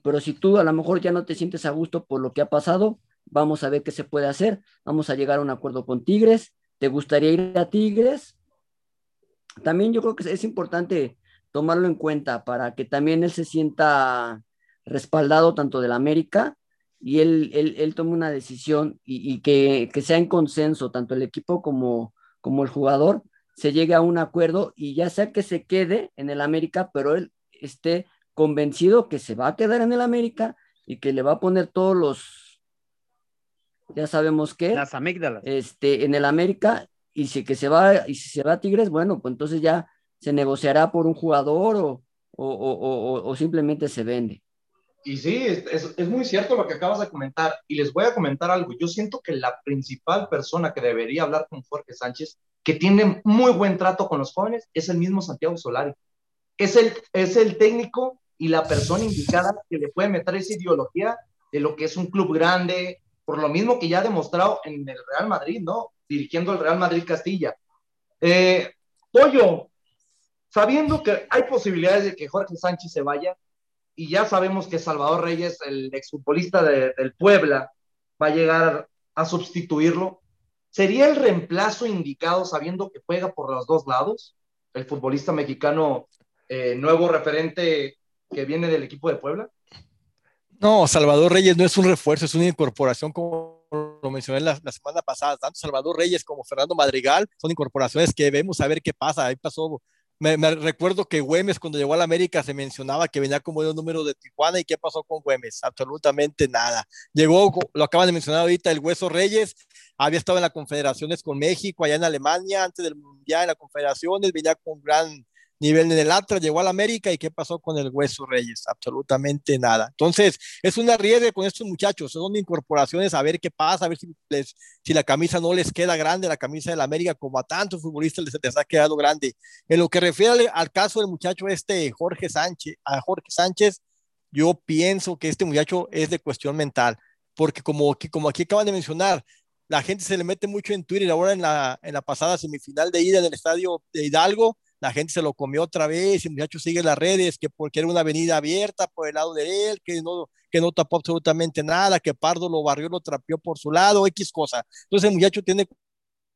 S5: Pero si tú a lo mejor ya no te sientes a gusto por lo que ha pasado, vamos a ver qué se puede hacer. Vamos a llegar a un acuerdo con Tigres. ¿Te gustaría ir a Tigres? También yo creo que es importante tomarlo en cuenta para que también él se sienta respaldado tanto del América y él, él, tome una decisión y, que, sea en consenso, tanto el equipo como, como el jugador, se llegue a un acuerdo y ya sea que se quede en el América, pero él esté convencido que se va a quedar en el América y que le va a poner todos los, ya sabemos qué,
S3: las amígdalas,
S5: este, en el América y si que se va y si se va a Tigres, bueno, pues entonces ya se negociará por un jugador o, o simplemente se vende.
S2: Y sí, es, es, muy cierto lo que acabas de comentar. Y les voy a comentar algo. Yo siento que la principal persona que debería hablar con Jorge Sánchez, que tiene muy buen trato con los jóvenes, es el mismo Santiago Solari. Es el, es el técnico y la persona indicada que le puede meter esa ideología de lo que es un club grande, por lo mismo que ya ha demostrado en el Real Madrid, ¿no? Dirigiendo el Real Madrid Castilla. Eh, Pollo, sabiendo que hay posibilidades de que Jorge Sánchez se vaya, y ya sabemos que Salvador Reyes, el exfutbolista de, del Puebla, va a llegar a sustituirlo. ¿Sería el reemplazo indicado sabiendo que juega por los dos lados? El futbolista mexicano, eh, nuevo referente que viene del equipo de Puebla.
S4: No, Salvador Reyes no es un refuerzo, es una incorporación como lo mencioné la, la, semana pasada. Tanto Salvador Reyes como Fernando Madrigal son incorporaciones que debemos saber qué pasa. Ahí pasó me, recuerdo que Güemes cuando llegó a la América se mencionaba que venía como de un número de Tijuana y qué pasó con Güemes, absolutamente nada. Llegó, lo acaban de mencionar ahorita, el Hueso Reyes, había estado en las confederaciones con México, allá en Alemania, antes del Mundial en las confederaciones, venía con gran nivel en el Atlas, llegó al América y qué pasó con el Hueso Reyes, absolutamente nada. Entonces, es una riesgo con estos muchachos, son incorporaciones a ver qué pasa, a ver si, les, si la camisa no les queda grande, la camisa del América, como a tantos futbolistas les, les ha quedado grande. En lo que refiere al, caso del muchacho este, Jorge Sánchez, a Jorge Sánchez, yo pienso que este muchacho es de cuestión mental, porque como, como aquí acaban de mencionar, la gente se le mete mucho en Twitter ahora en la, en la pasada semifinal de ida en el estadio de Hidalgo, la gente se lo comió otra vez y el muchacho sigue las redes que porque era una avenida abierta por el lado de él, que no, que no tapó absolutamente nada, que Pardo lo barrió, lo trapeó por su lado, X cosa. Entonces el muchacho tiene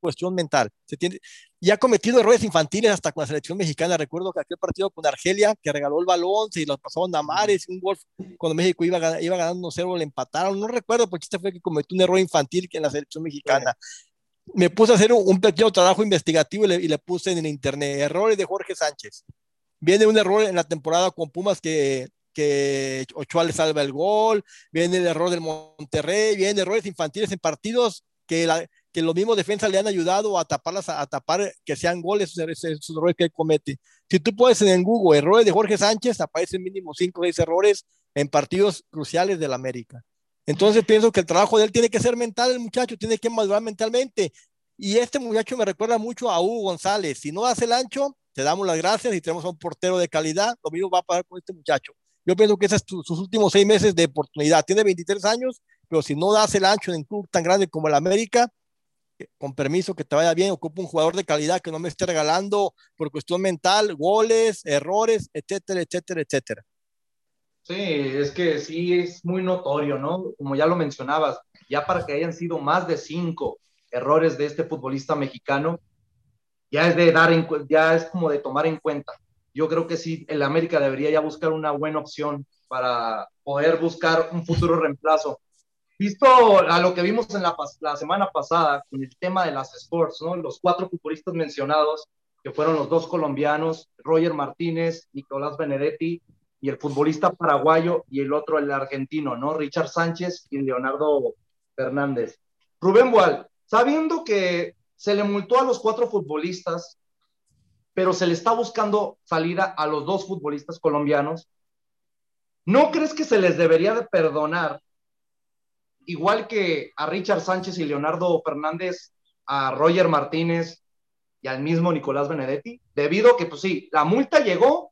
S4: cuestión mental. Se tiene, y ha cometido errores infantiles hasta con la selección mexicana. Recuerdo que aquel partido con Argelia, que regaló el balón, se lo pasaron a Mares, un gol cuando México iba, iba ganando 1-0, le empataron. No recuerdo porque este fue que cometió un error infantil en la selección mexicana me puse a hacer un, pequeño trabajo investigativo y le, puse en internet errores de Jorge Sánchez. Viene un error en la temporada con Pumas que, que Ochoa le salva el gol, viene el error del Monterrey, vienen errores infantiles en partidos que, la, que los mismos defensas le han ayudado a taparlas, a, tapar que sean goles esos, errores que él comete. Si tú puedes en Google errores de Jorge Sánchez, aparecen mínimo 5 o 6 errores en partidos cruciales del América. Entonces pienso que el trabajo de él tiene que ser mental, el muchacho tiene que madurar mentalmente. Y este muchacho me recuerda mucho a Hugo González. Si no hace el ancho, te damos las gracias y tenemos a un portero de calidad. Lo mismo va a pasar con este muchacho. Yo pienso que esos son sus últimos seis meses de oportunidad. Tiene 23 años, pero si no das el ancho en un club tan grande como el América, con permiso, que te vaya bien, ocupo un jugador de calidad que no me esté regalando por cuestión mental, goles, errores, etcétera, etcétera, etcétera.
S2: Sí, es que sí es muy notorio, ¿no? Como ya lo mencionabas, ya para que hayan sido más de cinco errores de este futbolista mexicano, ya es de dar, ya es como de tomar en cuenta. Yo creo que sí, el América debería ya buscar una buena opción para poder buscar un futuro reemplazo. Visto a lo que vimos en la, la semana pasada con el tema de las sports, ¿no? Los cuatro futbolistas mencionados, que fueron los dos colombianos, Roger Martínez, Nicolás Benedetti, y el futbolista paraguayo, y el otro el argentino, ¿no? Richard Sánchez y Leonardo Fernández. Rubén Boal, sabiendo que se le multó a los cuatro futbolistas, pero se le está buscando salida a los dos futbolistas colombianos, ¿no crees que se les debería de perdonar, igual que a Richard Sánchez y Leonardo Fernández, a Roger Martínez y al mismo Nicolás Benedetti? Debido a que, pues sí, la multa llegó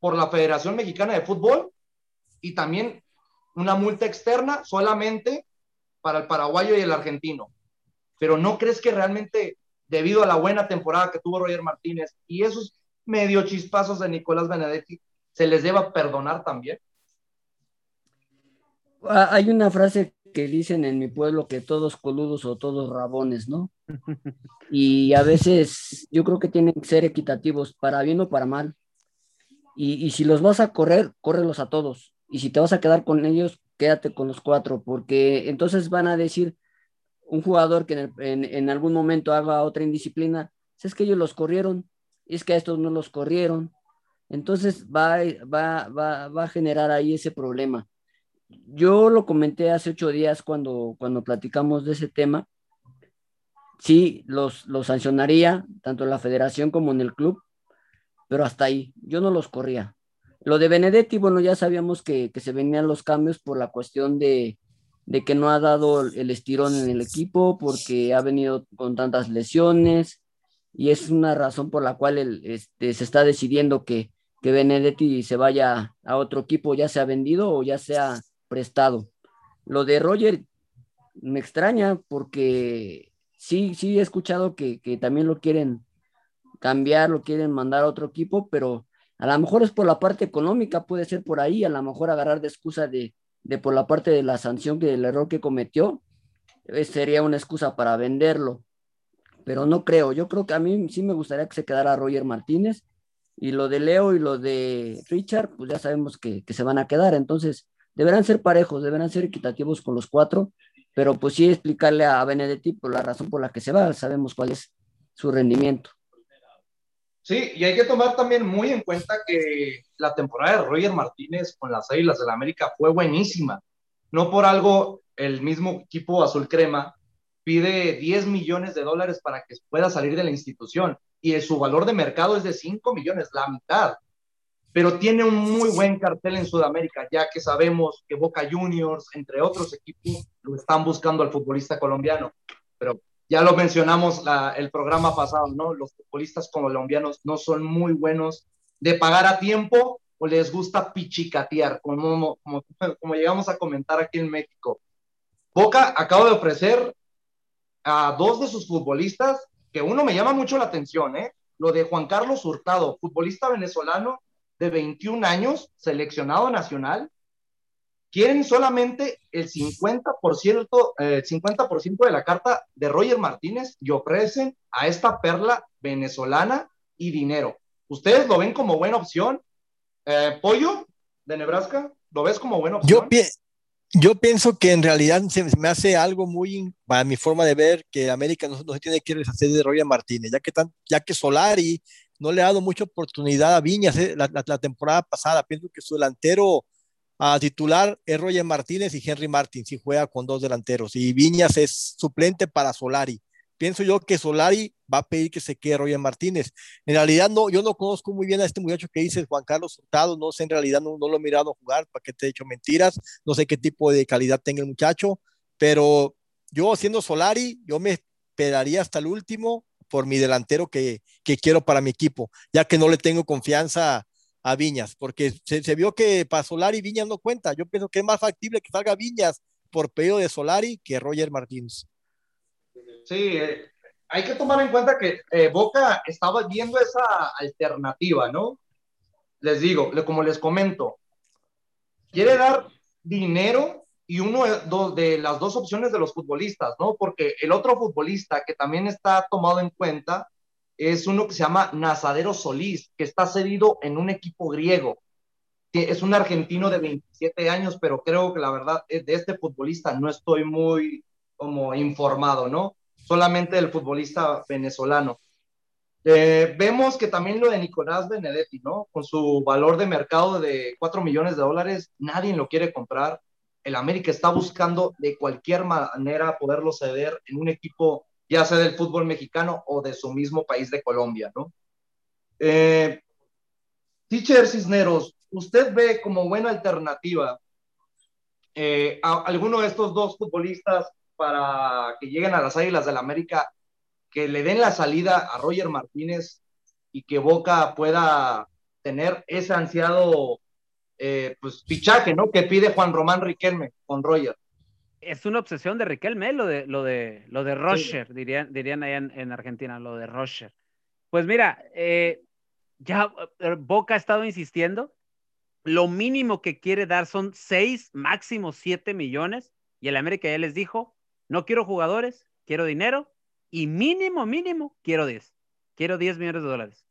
S2: por la Federación Mexicana de Fútbol y también una multa externa solamente para el paraguayo y el argentino pero ¿no crees que realmente debido a la buena temporada que tuvo Roger Martínez y esos medio chispazos de Nicolás Benedetti, se les deba perdonar también?
S5: Ah, hay una frase que dicen en mi pueblo que todos coludos o todos rabones, ¿no? (laughs) Y a veces yo creo que tienen que ser equitativos, para bien o para mal. Y, si los vas a correr, córrelos a todos. Y si te vas a quedar con ellos, quédate con los cuatro, porque entonces van a decir, un jugador que en, algún momento haga otra indisciplina, es que ellos los corrieron, es que a estos no los corrieron. Entonces va, va, va, va a generar ahí ese problema. Yo lo comenté hace ocho días cuando, cuando platicamos de ese tema. Sí, los, los sancionaría, tanto en la federación como en el club, pero hasta ahí. Yo no los corría. Lo de Benedetti, bueno, ya sabíamos que, que se venían los cambios por la cuestión de, de que no ha dado el estirón en el equipo porque ha venido con tantas lesiones y es una razón por la cual este, se está decidiendo que, que Benedetti se vaya a otro equipo, ya sea vendido o ya sea prestado. Lo de Roger me extraña porque sí, sí he escuchado que, que también lo quieren cambiar, lo quieren mandar a otro equipo, pero a lo mejor es por la parte económica, puede ser por ahí, a lo mejor agarrar de excusa de, por la parte de la sanción que del error que cometió, eh, sería una excusa para venderlo. Pero no creo, yo creo que a mí sí me gustaría que se quedara Roger Martínez y lo de Leo y lo de Richard, pues ya sabemos que, se van a quedar, entonces deberán ser parejos, deberán ser equitativos con los cuatro, pero pues sí explicarle a Benedetti por la razón por la que se va, sabemos cuál es su rendimiento.
S2: Sí, y hay que tomar también muy en cuenta que la temporada de Roger Martínez con las Águilas del la América fue buenísima. No por algo el mismo equipo azul crema pide 10 millones de dólares para que pueda salir de la institución y su valor de mercado es de 5 millones, la mitad. Pero tiene un muy buen cartel en Sudamérica, ya que sabemos que Boca Juniors, entre otros equipos, lo están buscando al futbolista colombiano. Pero ya lo mencionamos el programa pasado, ¿no? Los futbolistas colombianos no son muy buenos de pagar a tiempo o les gusta pichicatear, como, como, como llegamos a comentar aquí en México. Boca acaba de ofrecer a dos de sus futbolistas, que uno me llama mucho la atención, ¿eh? Lo de Juan Carlos Hurtado, futbolista venezolano de 21 años, seleccionado nacional, quieren solamente el 50%, eh, 50 de la carta de Roger Martínez y ofrecen a esta perla venezolana y dinero. ¿Ustedes lo ven como buena opción? Eh, Pollo de Nebraska, ¿lo ves como buena opción?
S4: Yo, yo pienso que en realidad se me hace algo muy, para mi forma de ver, que América no, se tiene que deshacer de Roger Martínez, ya que, tan, ya que Solari no le ha dado mucha oportunidad a Viñas eh, la, la temporada pasada. Pienso que su delantero a titular es Roger Martínez y Henry Martin, si juega con dos delanteros. Y Viñas es suplente para Solari. Pienso yo que Solari va a pedir que se quede Roger Martínez. En realidad, no, yo no conozco muy bien a este muchacho que dice Juan Carlos Hurtado. No sé, en realidad no, lo he mirado jugar, para que te he hecho mentiras. No sé qué tipo de calidad tenga el muchacho. Pero yo, siendo Solari, yo me esperaría hasta el último por mi delantero que, que quiero para mi equipo, ya que no le tengo confianza a Viñas, porque se, vio que para Solari Viñas no cuenta. Yo pienso que es más factible que salga Viñas por pedido de Solari que Roger Martínez.
S2: Sí, eh, hay que tomar en cuenta que eh, Boca estaba viendo esa alternativa, ¿no? Les digo, como les comento, quiere dar dinero y uno de las dos opciones de los futbolistas, ¿no? Porque el otro futbolista que también está tomado en cuenta es uno que se llama Nazadero Solís, que está cedido en un equipo griego. Es un argentino de 27 años, pero creo que la verdad de este futbolista no estoy muy como informado, ¿no? Solamente el futbolista venezolano. Eh, vemos que también lo de Nicolás Benedetti, ¿no? Con su valor de mercado de 4 millones de dólares, nadie lo quiere comprar. El América está buscando de cualquier manera poderlo ceder en un equipo, ya sea del fútbol mexicano o de su mismo país de Colombia, ¿no? Eh, Teacher Cisneros, ¿usted ve como buena alternativa eh, a alguno de estos dos futbolistas para que lleguen a las Águilas del la América que le den la salida a Roger Martínez y que Boca pueda tener ese ansiado eh, pues, fichaje, ¿no? Que pide Juan Román Riquelme con Roger.
S3: Es una obsesión de Riquelme, lo de, lo de, lo de Roger, dirían, dirían allá en, Argentina, lo de Roger. Pues mira, eh, ya eh, Boca ha estado insistiendo, lo mínimo que quiere dar son seis, máximo siete millones, y el América ya les dijo, no quiero jugadores, quiero dinero, y mínimo, mínimo, quiero 10. Quiero 10 millones de dólares.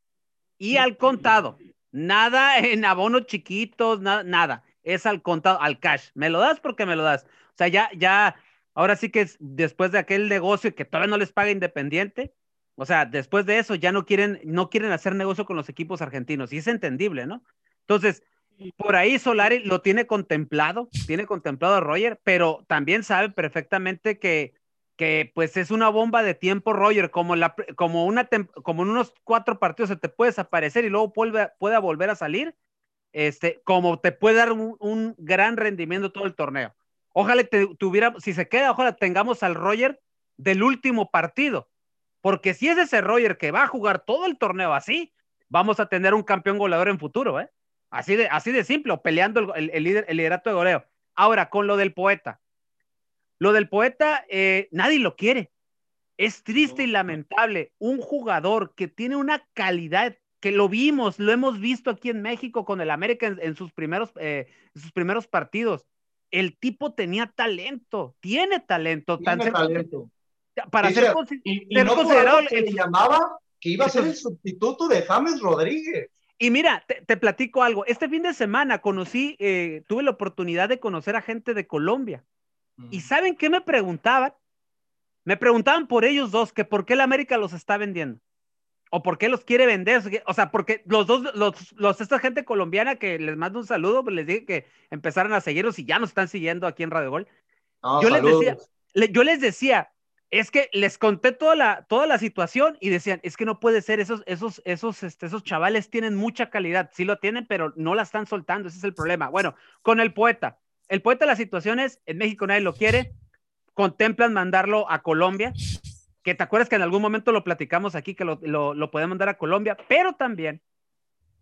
S3: Y al contado, nada en abonos chiquitos, nada, nada. Es al contado, al cash. Me lo das porque me lo das. O sea, ya, ya, ahora sí que es después de aquel negocio que todavía no les paga Independiente, o sea, después de eso ya no quieren, no quieren hacer negocio con los equipos argentinos. Y es entendible, ¿no? Entonces, por ahí Solari lo tiene contemplado, tiene contemplado a Roger, pero también sabe perfectamente que que pues es una bomba de tiempo, Roger, como, la, como, una como en unos cuatro partidos se te puede desaparecer y luego puede, pueda volver a salir, este, como te puede dar un, gran rendimiento todo el torneo. Ojalá te, tuviera, si se queda, ojalá tengamos al Roger del último partido, porque si es ese Roger que va a jugar todo el torneo así, vamos a tener un campeón goleador en futuro, ¿eh? Así de, así de simple, peleando el, el, el liderato de goleo. Ahora, con lo del poeta, lo del poeta, eh, nadie lo quiere. Es triste y lamentable. Un jugador que tiene una calidad que lo vimos, lo hemos visto aquí en México con el América en, sus, primeros, eh, sus primeros partidos. El tipo tenía talento, tiene talento.
S2: Tiene talento.
S3: Para ser, considerado.
S2: el... llamaba que iba a ser el sustituto de James Rodríguez.
S3: Y mira, te, platico algo. Este fin de semana conocí, eh, tuve la oportunidad de conocer a gente de Colombia. ¿Y saben qué me preguntaban? Me preguntaban por ellos dos, que por qué el América los está vendiendo. O por qué los quiere vender. O sea, porque los dos, los, esta gente colombiana que les mando un saludo, pues les dije que empezaran a seguirlos y ya nos están siguiendo aquí en Radio Gol. yo, les decía, yo les decía, es que les conté toda la, toda la situación y decían, es que no puede ser, esos, esos, esos, este, esos chavales tienen mucha calidad, sí lo tienen, pero no la están soltando, ese es el problema. Bueno, con el poeta, el poeta de las situaciones, en México nadie lo quiere, contemplan mandarlo a Colombia, que te acuerdas que en algún momento lo platicamos aquí, que lo, lo, pueden mandar a Colombia, pero también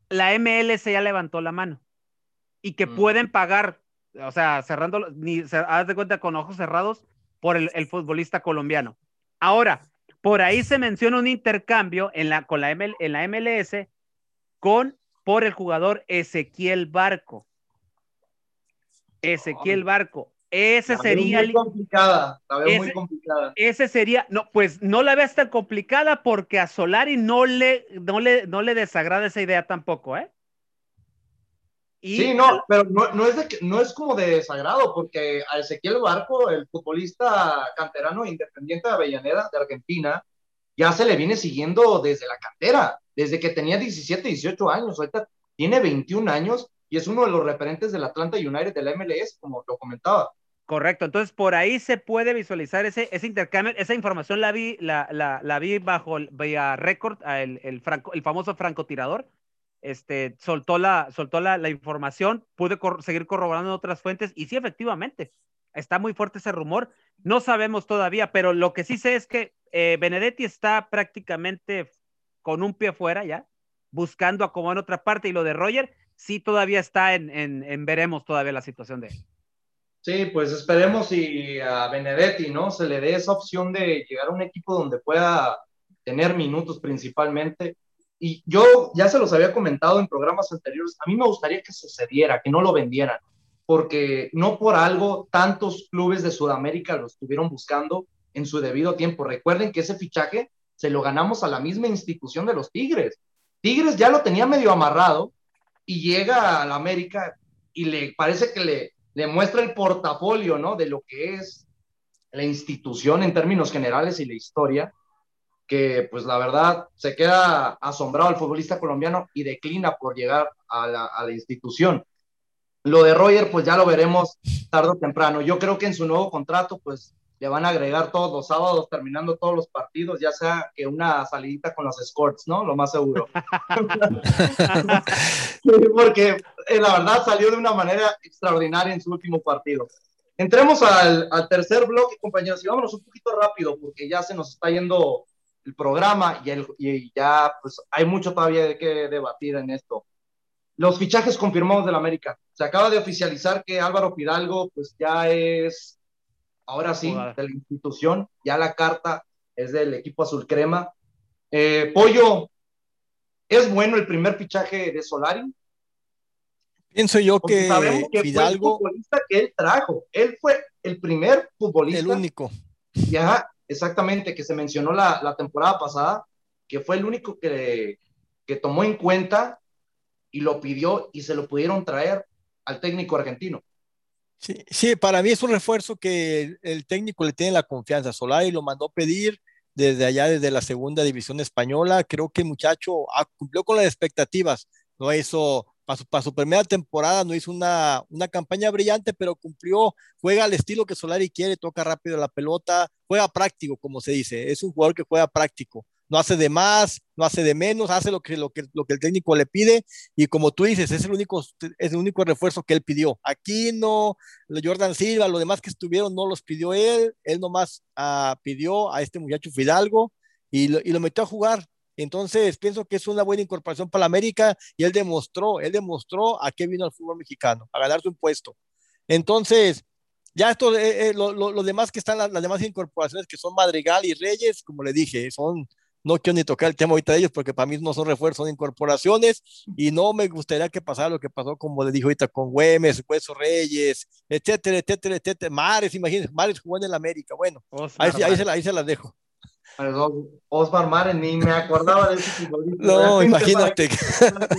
S3: la MLS ya levantó la mano y que mm. pueden pagar, o sea, cerrando, ni haz de cuenta con ojos cerrados por el, futbolista colombiano. Ahora, por ahí se menciona un intercambio en la, con la, en la MLS con, por el jugador Ezequiel Barco. Ezequiel Barco. Ese sería.
S2: Muy complicada, la veo muy complicada.
S3: Ese sería, no, pues no la ves tan complicada porque a Solari no le, no le, no le desagrada esa idea tampoco, ¿eh?
S2: sí, no, pero no, es de, no es como de desagrado, porque a Ezequiel Barco, el futbolista canterano independiente de Avellaneda, de Argentina, ya se le viene siguiendo desde la cantera, desde que tenía 17, 18 años, ahorita tiene 21 años y es uno de los referentes del Atlanta United de la MLS, como lo comentaba.
S3: Correcto, entonces por ahí se puede visualizar ese, ese intercambio, esa información la vi, la, la, la vi bajo vía récord, el, el, franco, el famoso francotirador, este, soltó la, soltó la, la información, pude seguir corroborando otras fuentes y sí, efectivamente, está muy fuerte ese rumor, no sabemos todavía, pero lo que sí sé es que eh, Benedetti está prácticamente con un pie afuera ya, buscando acomodar en otra parte y lo de Roger sí todavía está en, en, veremos todavía la situación de él.
S2: Sí, pues esperemos y a Benedetti, ¿no? Se le dé esa opción de llegar a un equipo donde pueda tener minutos principalmente. Y yo ya se los había comentado en programas anteriores, a mí me gustaría que sucediera, que no lo vendieran, porque no por algo tantos clubes de Sudamérica lo estuvieron buscando en su debido tiempo. Recuerden que ese fichaje se lo ganamos a la misma institución de los Tigres. Tigres ya lo tenía medio amarrado y llega a la América y le parece que le, le muestra el portafolio, ¿no? De lo que es la institución en términos generales y la historia, que pues la verdad se queda asombrado el futbolista colombiano y declina por llegar a la, a la institución. Lo de Roger, pues ya lo veremos tarde o temprano. Yo creo que en su nuevo contrato, pues le van a agregar todos los sábados, terminando todos los partidos, ya sea que una salidita con los escorts, ¿no? Lo más seguro. (laughs) Porque eh, la verdad salió de una manera extraordinaria en su último partido. Entremos al, al, tercer bloque, compañeros, y vámonos un poquito rápido, porque ya se nos está yendo el programa y, el, y ya pues hay mucho todavía de qué debatir en esto. Los fichajes confirmados del América. Se acaba de oficializar que Álvaro Pidalgo pues ya es ahora sí, de la institución, ya la carta es del equipo azul crema. Eh, Pollo, ¿es bueno el primer fichaje de Solari?
S4: Pienso yo que,
S2: que Fidalgo. Fue el futbolista que él trajo. Él fue el primer futbolista.
S4: El único.
S2: Ya, exactamente, que se mencionó la, la temporada pasada, que fue el único que, que tomó en cuenta y lo pidió y se lo pudieron traer al técnico argentino.
S4: Sí, sí, para mí es un refuerzo que el, técnico le tiene la confianza. Solari lo mandó pedir desde allá, desde la segunda división española. Creo que muchacho cumplió con las expectativas. No hizo, para su, para primera temporada, no hizo una, una campaña brillante, pero cumplió, juega al estilo que Solari quiere, toca rápido la pelota, juega práctico, como se dice. Es un jugador que juega práctico no hace de más, no hace de menos, hace lo que, lo que, lo que el técnico le pide y como tú dices, es el único, es el único refuerzo que él pidió. Aquí no, Jordan Silva, lo demás que estuvieron no los pidió él, él nomás uh, pidió a este muchacho Fidalgo y lo, metió a jugar. Entonces, pienso que es una buena incorporación para la América y él demostró, él demostró a qué vino al fútbol mexicano, a ganarse un puesto. Entonces, ya esto, eh, eh, lo, demás que están, las, las demás incorporaciones que son Madrigal y Reyes, como le dije, son no quiero ni tocar el tema ahorita de ellos porque para mí no son refuerzos, son incorporaciones y no me gustaría que pasara lo que pasó, como le dijo ahorita, con Güemes, Hueso Reyes, etcétera, etcétera, etcétera. Mares, imagínense, Mares jugó en el América. Bueno, ahí, ahí, se la, ahí se las dejo.
S2: Osmar Mares, ni me acordaba de ese futbolista.
S4: No, imagínate.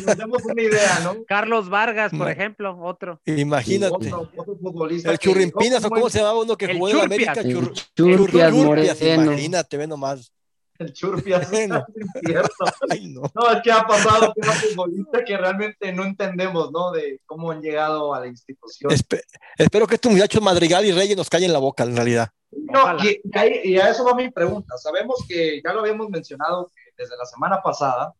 S2: Tenemos una idea, ¿no?
S3: Carlos Vargas, por ejemplo, otro.
S4: Imagínate.
S2: Otro, otro futbolista.
S4: El Churrimpinas, ¿o cómo se llamaba uno que jugó en
S3: Churpias.
S4: América? Chur,
S5: Churpias
S4: Churpias,
S5: Moreno.
S4: imagínate, ve nomás.
S2: El es cierto. (laughs)
S4: Ay, no.
S2: No, es que ha pasado con futbolistas que realmente no entendemos, ¿no? De cómo han llegado a la institución.
S4: Espe- espero que estos muchachos Madrigal y Reyes nos callen la boca, en realidad.
S2: No, y, y a eso va mi pregunta. Sabemos que ya lo habíamos mencionado desde la semana pasada,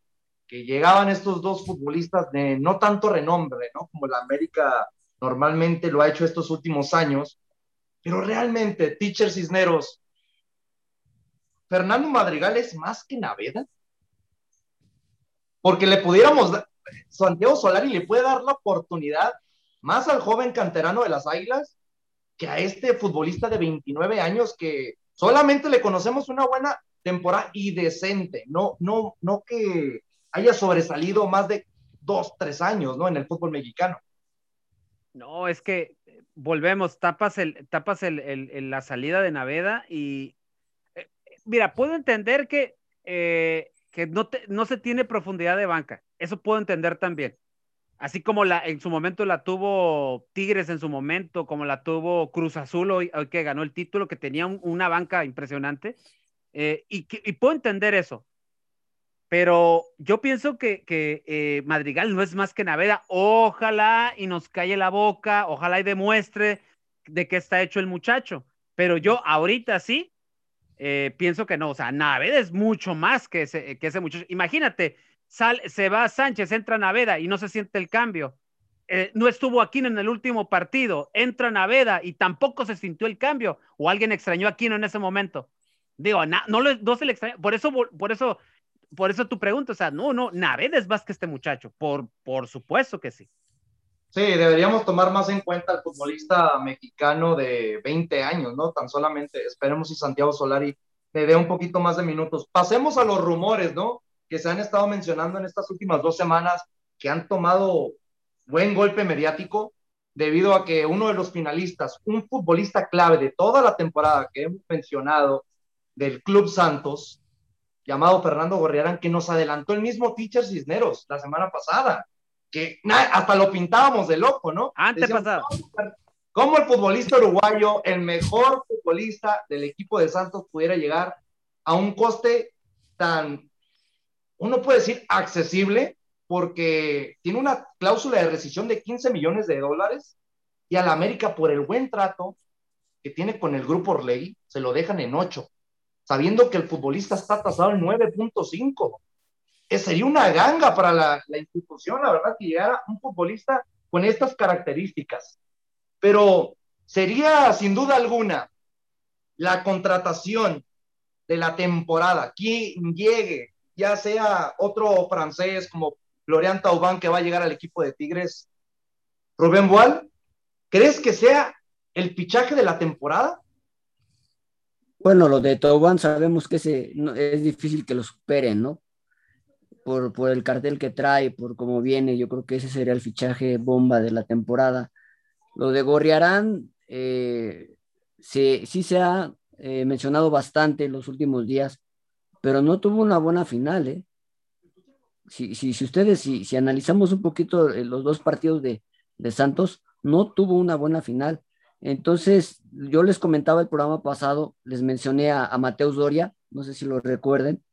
S2: que llegaban estos dos futbolistas de no tanto renombre, ¿no? Como la América normalmente lo ha hecho estos últimos años, pero realmente, Teacher Cisneros, Fernando Madrigal es más que Naveda. Porque le pudiéramos, dar- Santiago Solari le puede dar la oportunidad más al joven canterano de las Águilas que a este futbolista de 29 años que solamente le conocemos una buena temporada y decente, no, no, no que haya sobresalido más de dos, tres años, ¿no? En el fútbol mexicano.
S3: No, es que eh, volvemos, tapas, el, tapas el, el- la salida de Naveda y mira, puedo entender que, eh, que no, te- no se tiene profundidad de banca, eso puedo entender también. Así como la, en su momento la tuvo Tigres en su momento, como la tuvo Cruz Azul hoy, hoy que ganó el título, que tenía un- una banca impresionante. eh, y, y puedo entender eso. Pero yo pienso que, que eh, Madrigal no es más que Naveda. Ojalá y nos calle la boca, ojalá y demuestre de qué está hecho el muchacho. Pero yo ahorita sí eh, pienso que no. O sea, Naveda es mucho más que ese, que ese muchacho. Imagínate, sal, se va Sánchez, entra Naveda y no se siente el cambio. Eh, no estuvo Aquino en el último partido, entra Naveda y tampoco se sintió el cambio. O alguien extrañó a Aquino en ese momento. Digo, no, le- no se le extraña. Por eso, por eso por eso tu pregunta, o sea, no, no, Naveda es más que este muchacho, por, por supuesto que sí.
S2: Sí, deberíamos tomar más en cuenta al futbolista mexicano de 20 años, ¿no? Tan solamente esperemos si Santiago Solari le dé un poquito más de minutos. Pasemos a los rumores, ¿no? Que se han estado mencionando en estas últimas dos semanas, que han tomado buen golpe mediático debido a que uno de los finalistas, un futbolista clave de toda la temporada que hemos mencionado del Club Santos, llamado Fernando Gorriarán, que nos adelantó el mismo Teacher Cisneros la semana pasada que hasta lo pintábamos de loco, ¿no?
S3: Antes pasado.
S2: ¿Cómo el futbolista uruguayo, el mejor futbolista del equipo de Santos, pudiera llegar a un coste tan, uno puede decir, accesible, porque tiene una cláusula de rescisión de 15 millones de dólares y a la América, por el buen trato que tiene con el grupo Orley, se lo dejan en 8, sabiendo que el futbolista está tasado en 9.5 sería una ganga para la, institución, la verdad, que llegara un futbolista con estas características. Pero sería, sin duda alguna, la contratación de la temporada, quien llegue, ya sea otro francés como Florian Taubán que va a llegar al equipo de Tigres, Rubén Boal, ¿crees que sea el fichaje de la temporada?
S5: Bueno, lo de Taubán sabemos que es difícil que lo superen, ¿no? Por, el cartel que trae, por cómo viene, yo creo que ese sería el fichaje bomba de la temporada. Lo de Gorriarán, eh, sí, se ha eh, mencionado bastante en los últimos días, pero no tuvo una buena final. ¿eh? Si, si, si ustedes, si, si, analizamos un poquito eh, los dos partidos de, de Santos, no tuvo una buena final. Entonces, yo les comentaba el programa pasado, les mencioné a, a Mateus Doria, no sé si lo recuerden,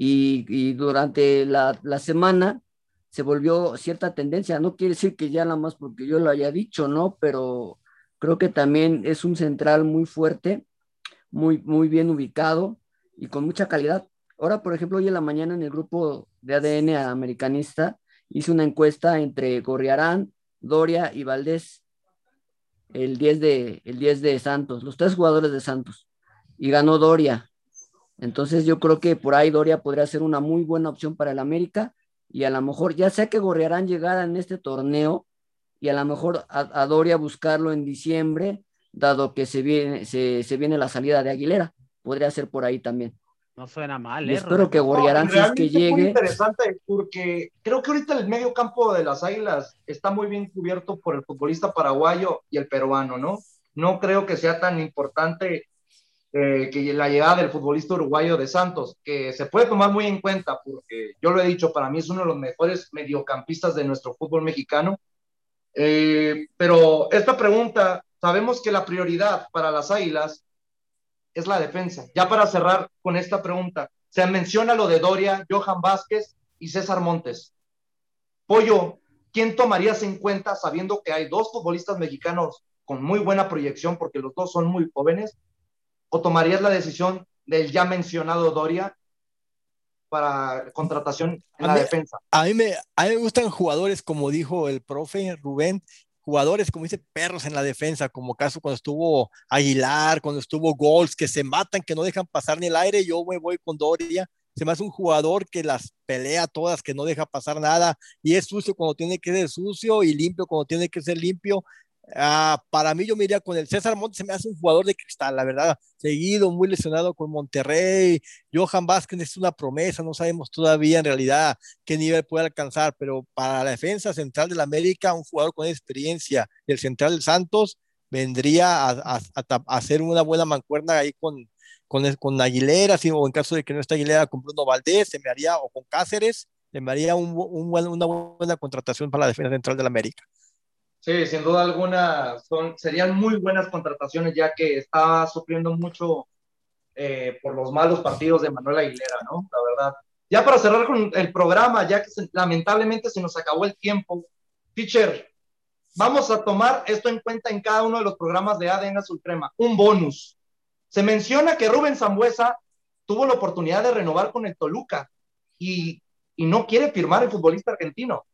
S5: y, durante la, semana se volvió cierta tendencia. No quiere decir que ya nada más porque yo lo haya dicho, ¿no? Pero creo que también es un central muy fuerte, muy, muy bien ubicado y con mucha calidad. Ahora, por ejemplo, hoy en la mañana en el grupo de ADN americanista hice una encuesta entre Gorriarán, Doria y Valdés, el 10 de, el 10 de Santos, los tres jugadores de Santos. Y ganó Doria, entonces yo creo que por ahí Doria podría ser una muy buena opción para el América y a lo mejor ya sea que Gorriarán llegara en este torneo y a lo mejor a, Doria buscarlo en diciembre, dado que se viene, se, viene la salida de Aguilera. Podría ser por ahí también.
S3: No suena mal, ¿eh?
S5: espero que Gorriarán, si es que llegue. Muy
S2: interesante porque creo que ahorita el medio campo de las Águilas está muy bien cubierto por el futbolista paraguayo y el peruano, ¿no? No creo que sea tan importante eh, que la llegada del futbolista uruguayo de Santos, que se puede tomar muy en cuenta, porque yo lo he dicho, para mí es uno de los mejores mediocampistas de nuestro fútbol mexicano. Eh, pero esta pregunta, sabemos que la prioridad para las Águilas es la defensa. Ya para cerrar con esta pregunta, se menciona lo de Doria, Johan Vázquez y César Montes. Pollo, ¿quién tomarías en cuenta sabiendo que hay dos futbolistas mexicanos con muy buena proyección porque los dos son muy jóvenes o tomarías la decisión del ya mencionado Doria para contratación en la defensa?
S4: A mí, me, a mí me gustan jugadores, como dijo el profe Rubén, jugadores, como dice, perros en la defensa, como caso cuando estuvo Aguilar, cuando estuvo Gols, que se matan, que no dejan pasar ni el aire, yo me voy con Doria. Se me hace un jugador que las pelea todas, que no deja pasar nada y es sucio cuando tiene que ser sucio y limpio cuando tiene que ser limpio. Ah, para mí yo me iría con el César Montes, se me hace un jugador de cristal, la verdad, seguido, muy lesionado con Monterrey, Johan Vázquez es una promesa, no sabemos todavía en realidad qué nivel puede alcanzar, pero para la defensa central del América, un jugador con experiencia, el central del Santos, vendría a, hacer una buena mancuerna ahí con, con, con Aguilera, o en caso de que no esté Aguilera con Bruno Valdés, se me haría, o con Cáceres, se me haría un, una buena contratación para la defensa central del América.
S2: Sí, sin duda alguna son, serían muy buenas contrataciones ya que está sufriendo mucho eh, por los malos partidos de Manuel Aguilera, ¿no? La verdad. Ya para cerrar con el programa, ya que lamentablemente se nos acabó el tiempo, teacher, vamos a tomar esto en cuenta en cada uno de los programas de ADN Sultrema, un bonus. Se menciona que Rubén Zambuesa tuvo la oportunidad de renovar con el Toluca y, y no quiere firmar el futbolista argentino.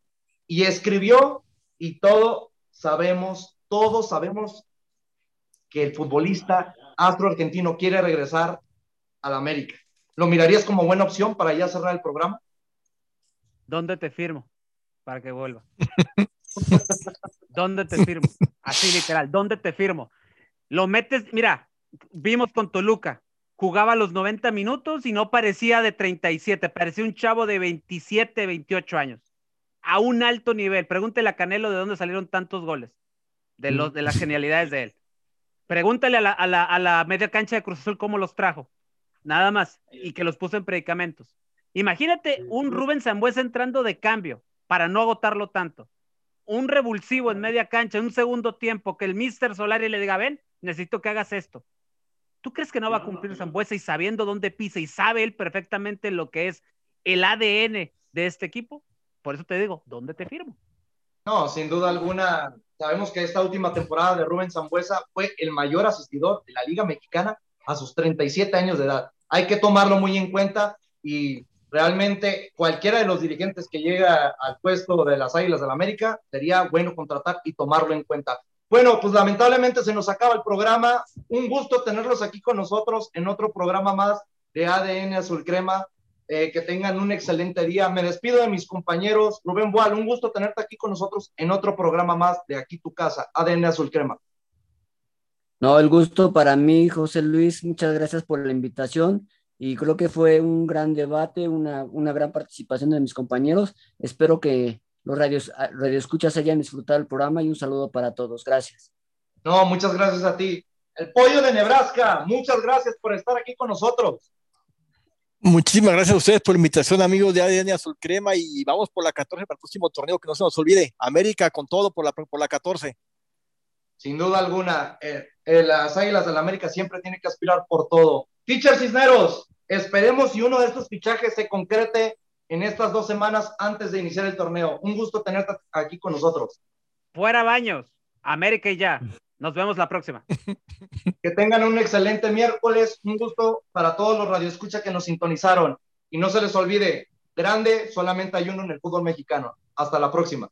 S2: Y escribió y todo sabemos, todos sabemos que el futbolista astro argentino quiere regresar a la América. ¿Lo mirarías como buena opción para ya cerrar el programa?
S3: ¿Dónde te firmo para que vuelva? (laughs) ¿Dónde te firmo? Así literal, ¿dónde te firmo? Lo metes, mira, vimos con Toluca, jugaba los 90 minutos y no parecía de 37, parecía un chavo de 27, 28 años, a un alto nivel. Pregúntele a Canelo de dónde salieron tantos goles, de, los, de las genialidades de él. Pregúntale a la, a, la, a la, media cancha de Cruz Azul cómo los trajo, nada más, y que los puso en predicamentos. Imagínate un Rubén Zambuesa entrando de cambio para no agotarlo tanto. Un revulsivo en media cancha, en un segundo tiempo, que el Mister Solari le diga, ven, necesito que hagas esto. ¿Tú crees que no va a cumplir Zambuesa y sabiendo dónde pisa y sabe él perfectamente lo que es el ADN de este equipo? Por eso te digo, ¿dónde te firmo?
S2: No, sin duda alguna, sabemos que esta última temporada de Rubén Zambuesa fue el mayor asistidor de la Liga Mexicana a sus 37 años de edad. Hay que tomarlo muy en cuenta y realmente cualquiera de los dirigentes que llega al puesto de las Águilas del la América sería bueno contratar y tomarlo en cuenta. Bueno, pues lamentablemente se nos acaba el programa. Un gusto tenerlos aquí con nosotros en otro programa más de ADN Azul Crema. Eh, que tengan un excelente día. Me despido de mis compañeros. Rubén Boal, un gusto tenerte aquí con nosotros en otro programa más de Aquí Tu Casa, ADN Azul Crema.
S5: No, el gusto para mí, José Luis. Muchas gracias por la invitación y creo que fue un gran debate, una, una gran participación de mis compañeros. Espero que los radios, radioescuchas hayan disfrutado el programa y un saludo para todos. Gracias.
S2: No, muchas gracias a ti. El pollo de Nebraska, muchas gracias por estar aquí con nosotros.
S4: Muchísimas gracias a ustedes por la invitación, amigos de ADN Azul Crema, y vamos por la 14 para el próximo torneo, que no se nos olvide. América con todo por la, por la 14.
S2: Sin duda alguna, eh, eh, las Águilas del la América siempre tienen que aspirar por todo. Teacher Cisneros, esperemos si uno de estos fichajes se concrete en estas dos semanas antes de iniciar el torneo. Un gusto tenerte aquí con nosotros.
S3: Fuera baños, América y ya. Nos vemos la próxima. (laughs)
S2: Que tengan un excelente miércoles. Un gusto para todos los radioescuchas que nos sintonizaron. Y no se les olvide, grande, solamente hay uno en el fútbol mexicano. Hasta la próxima.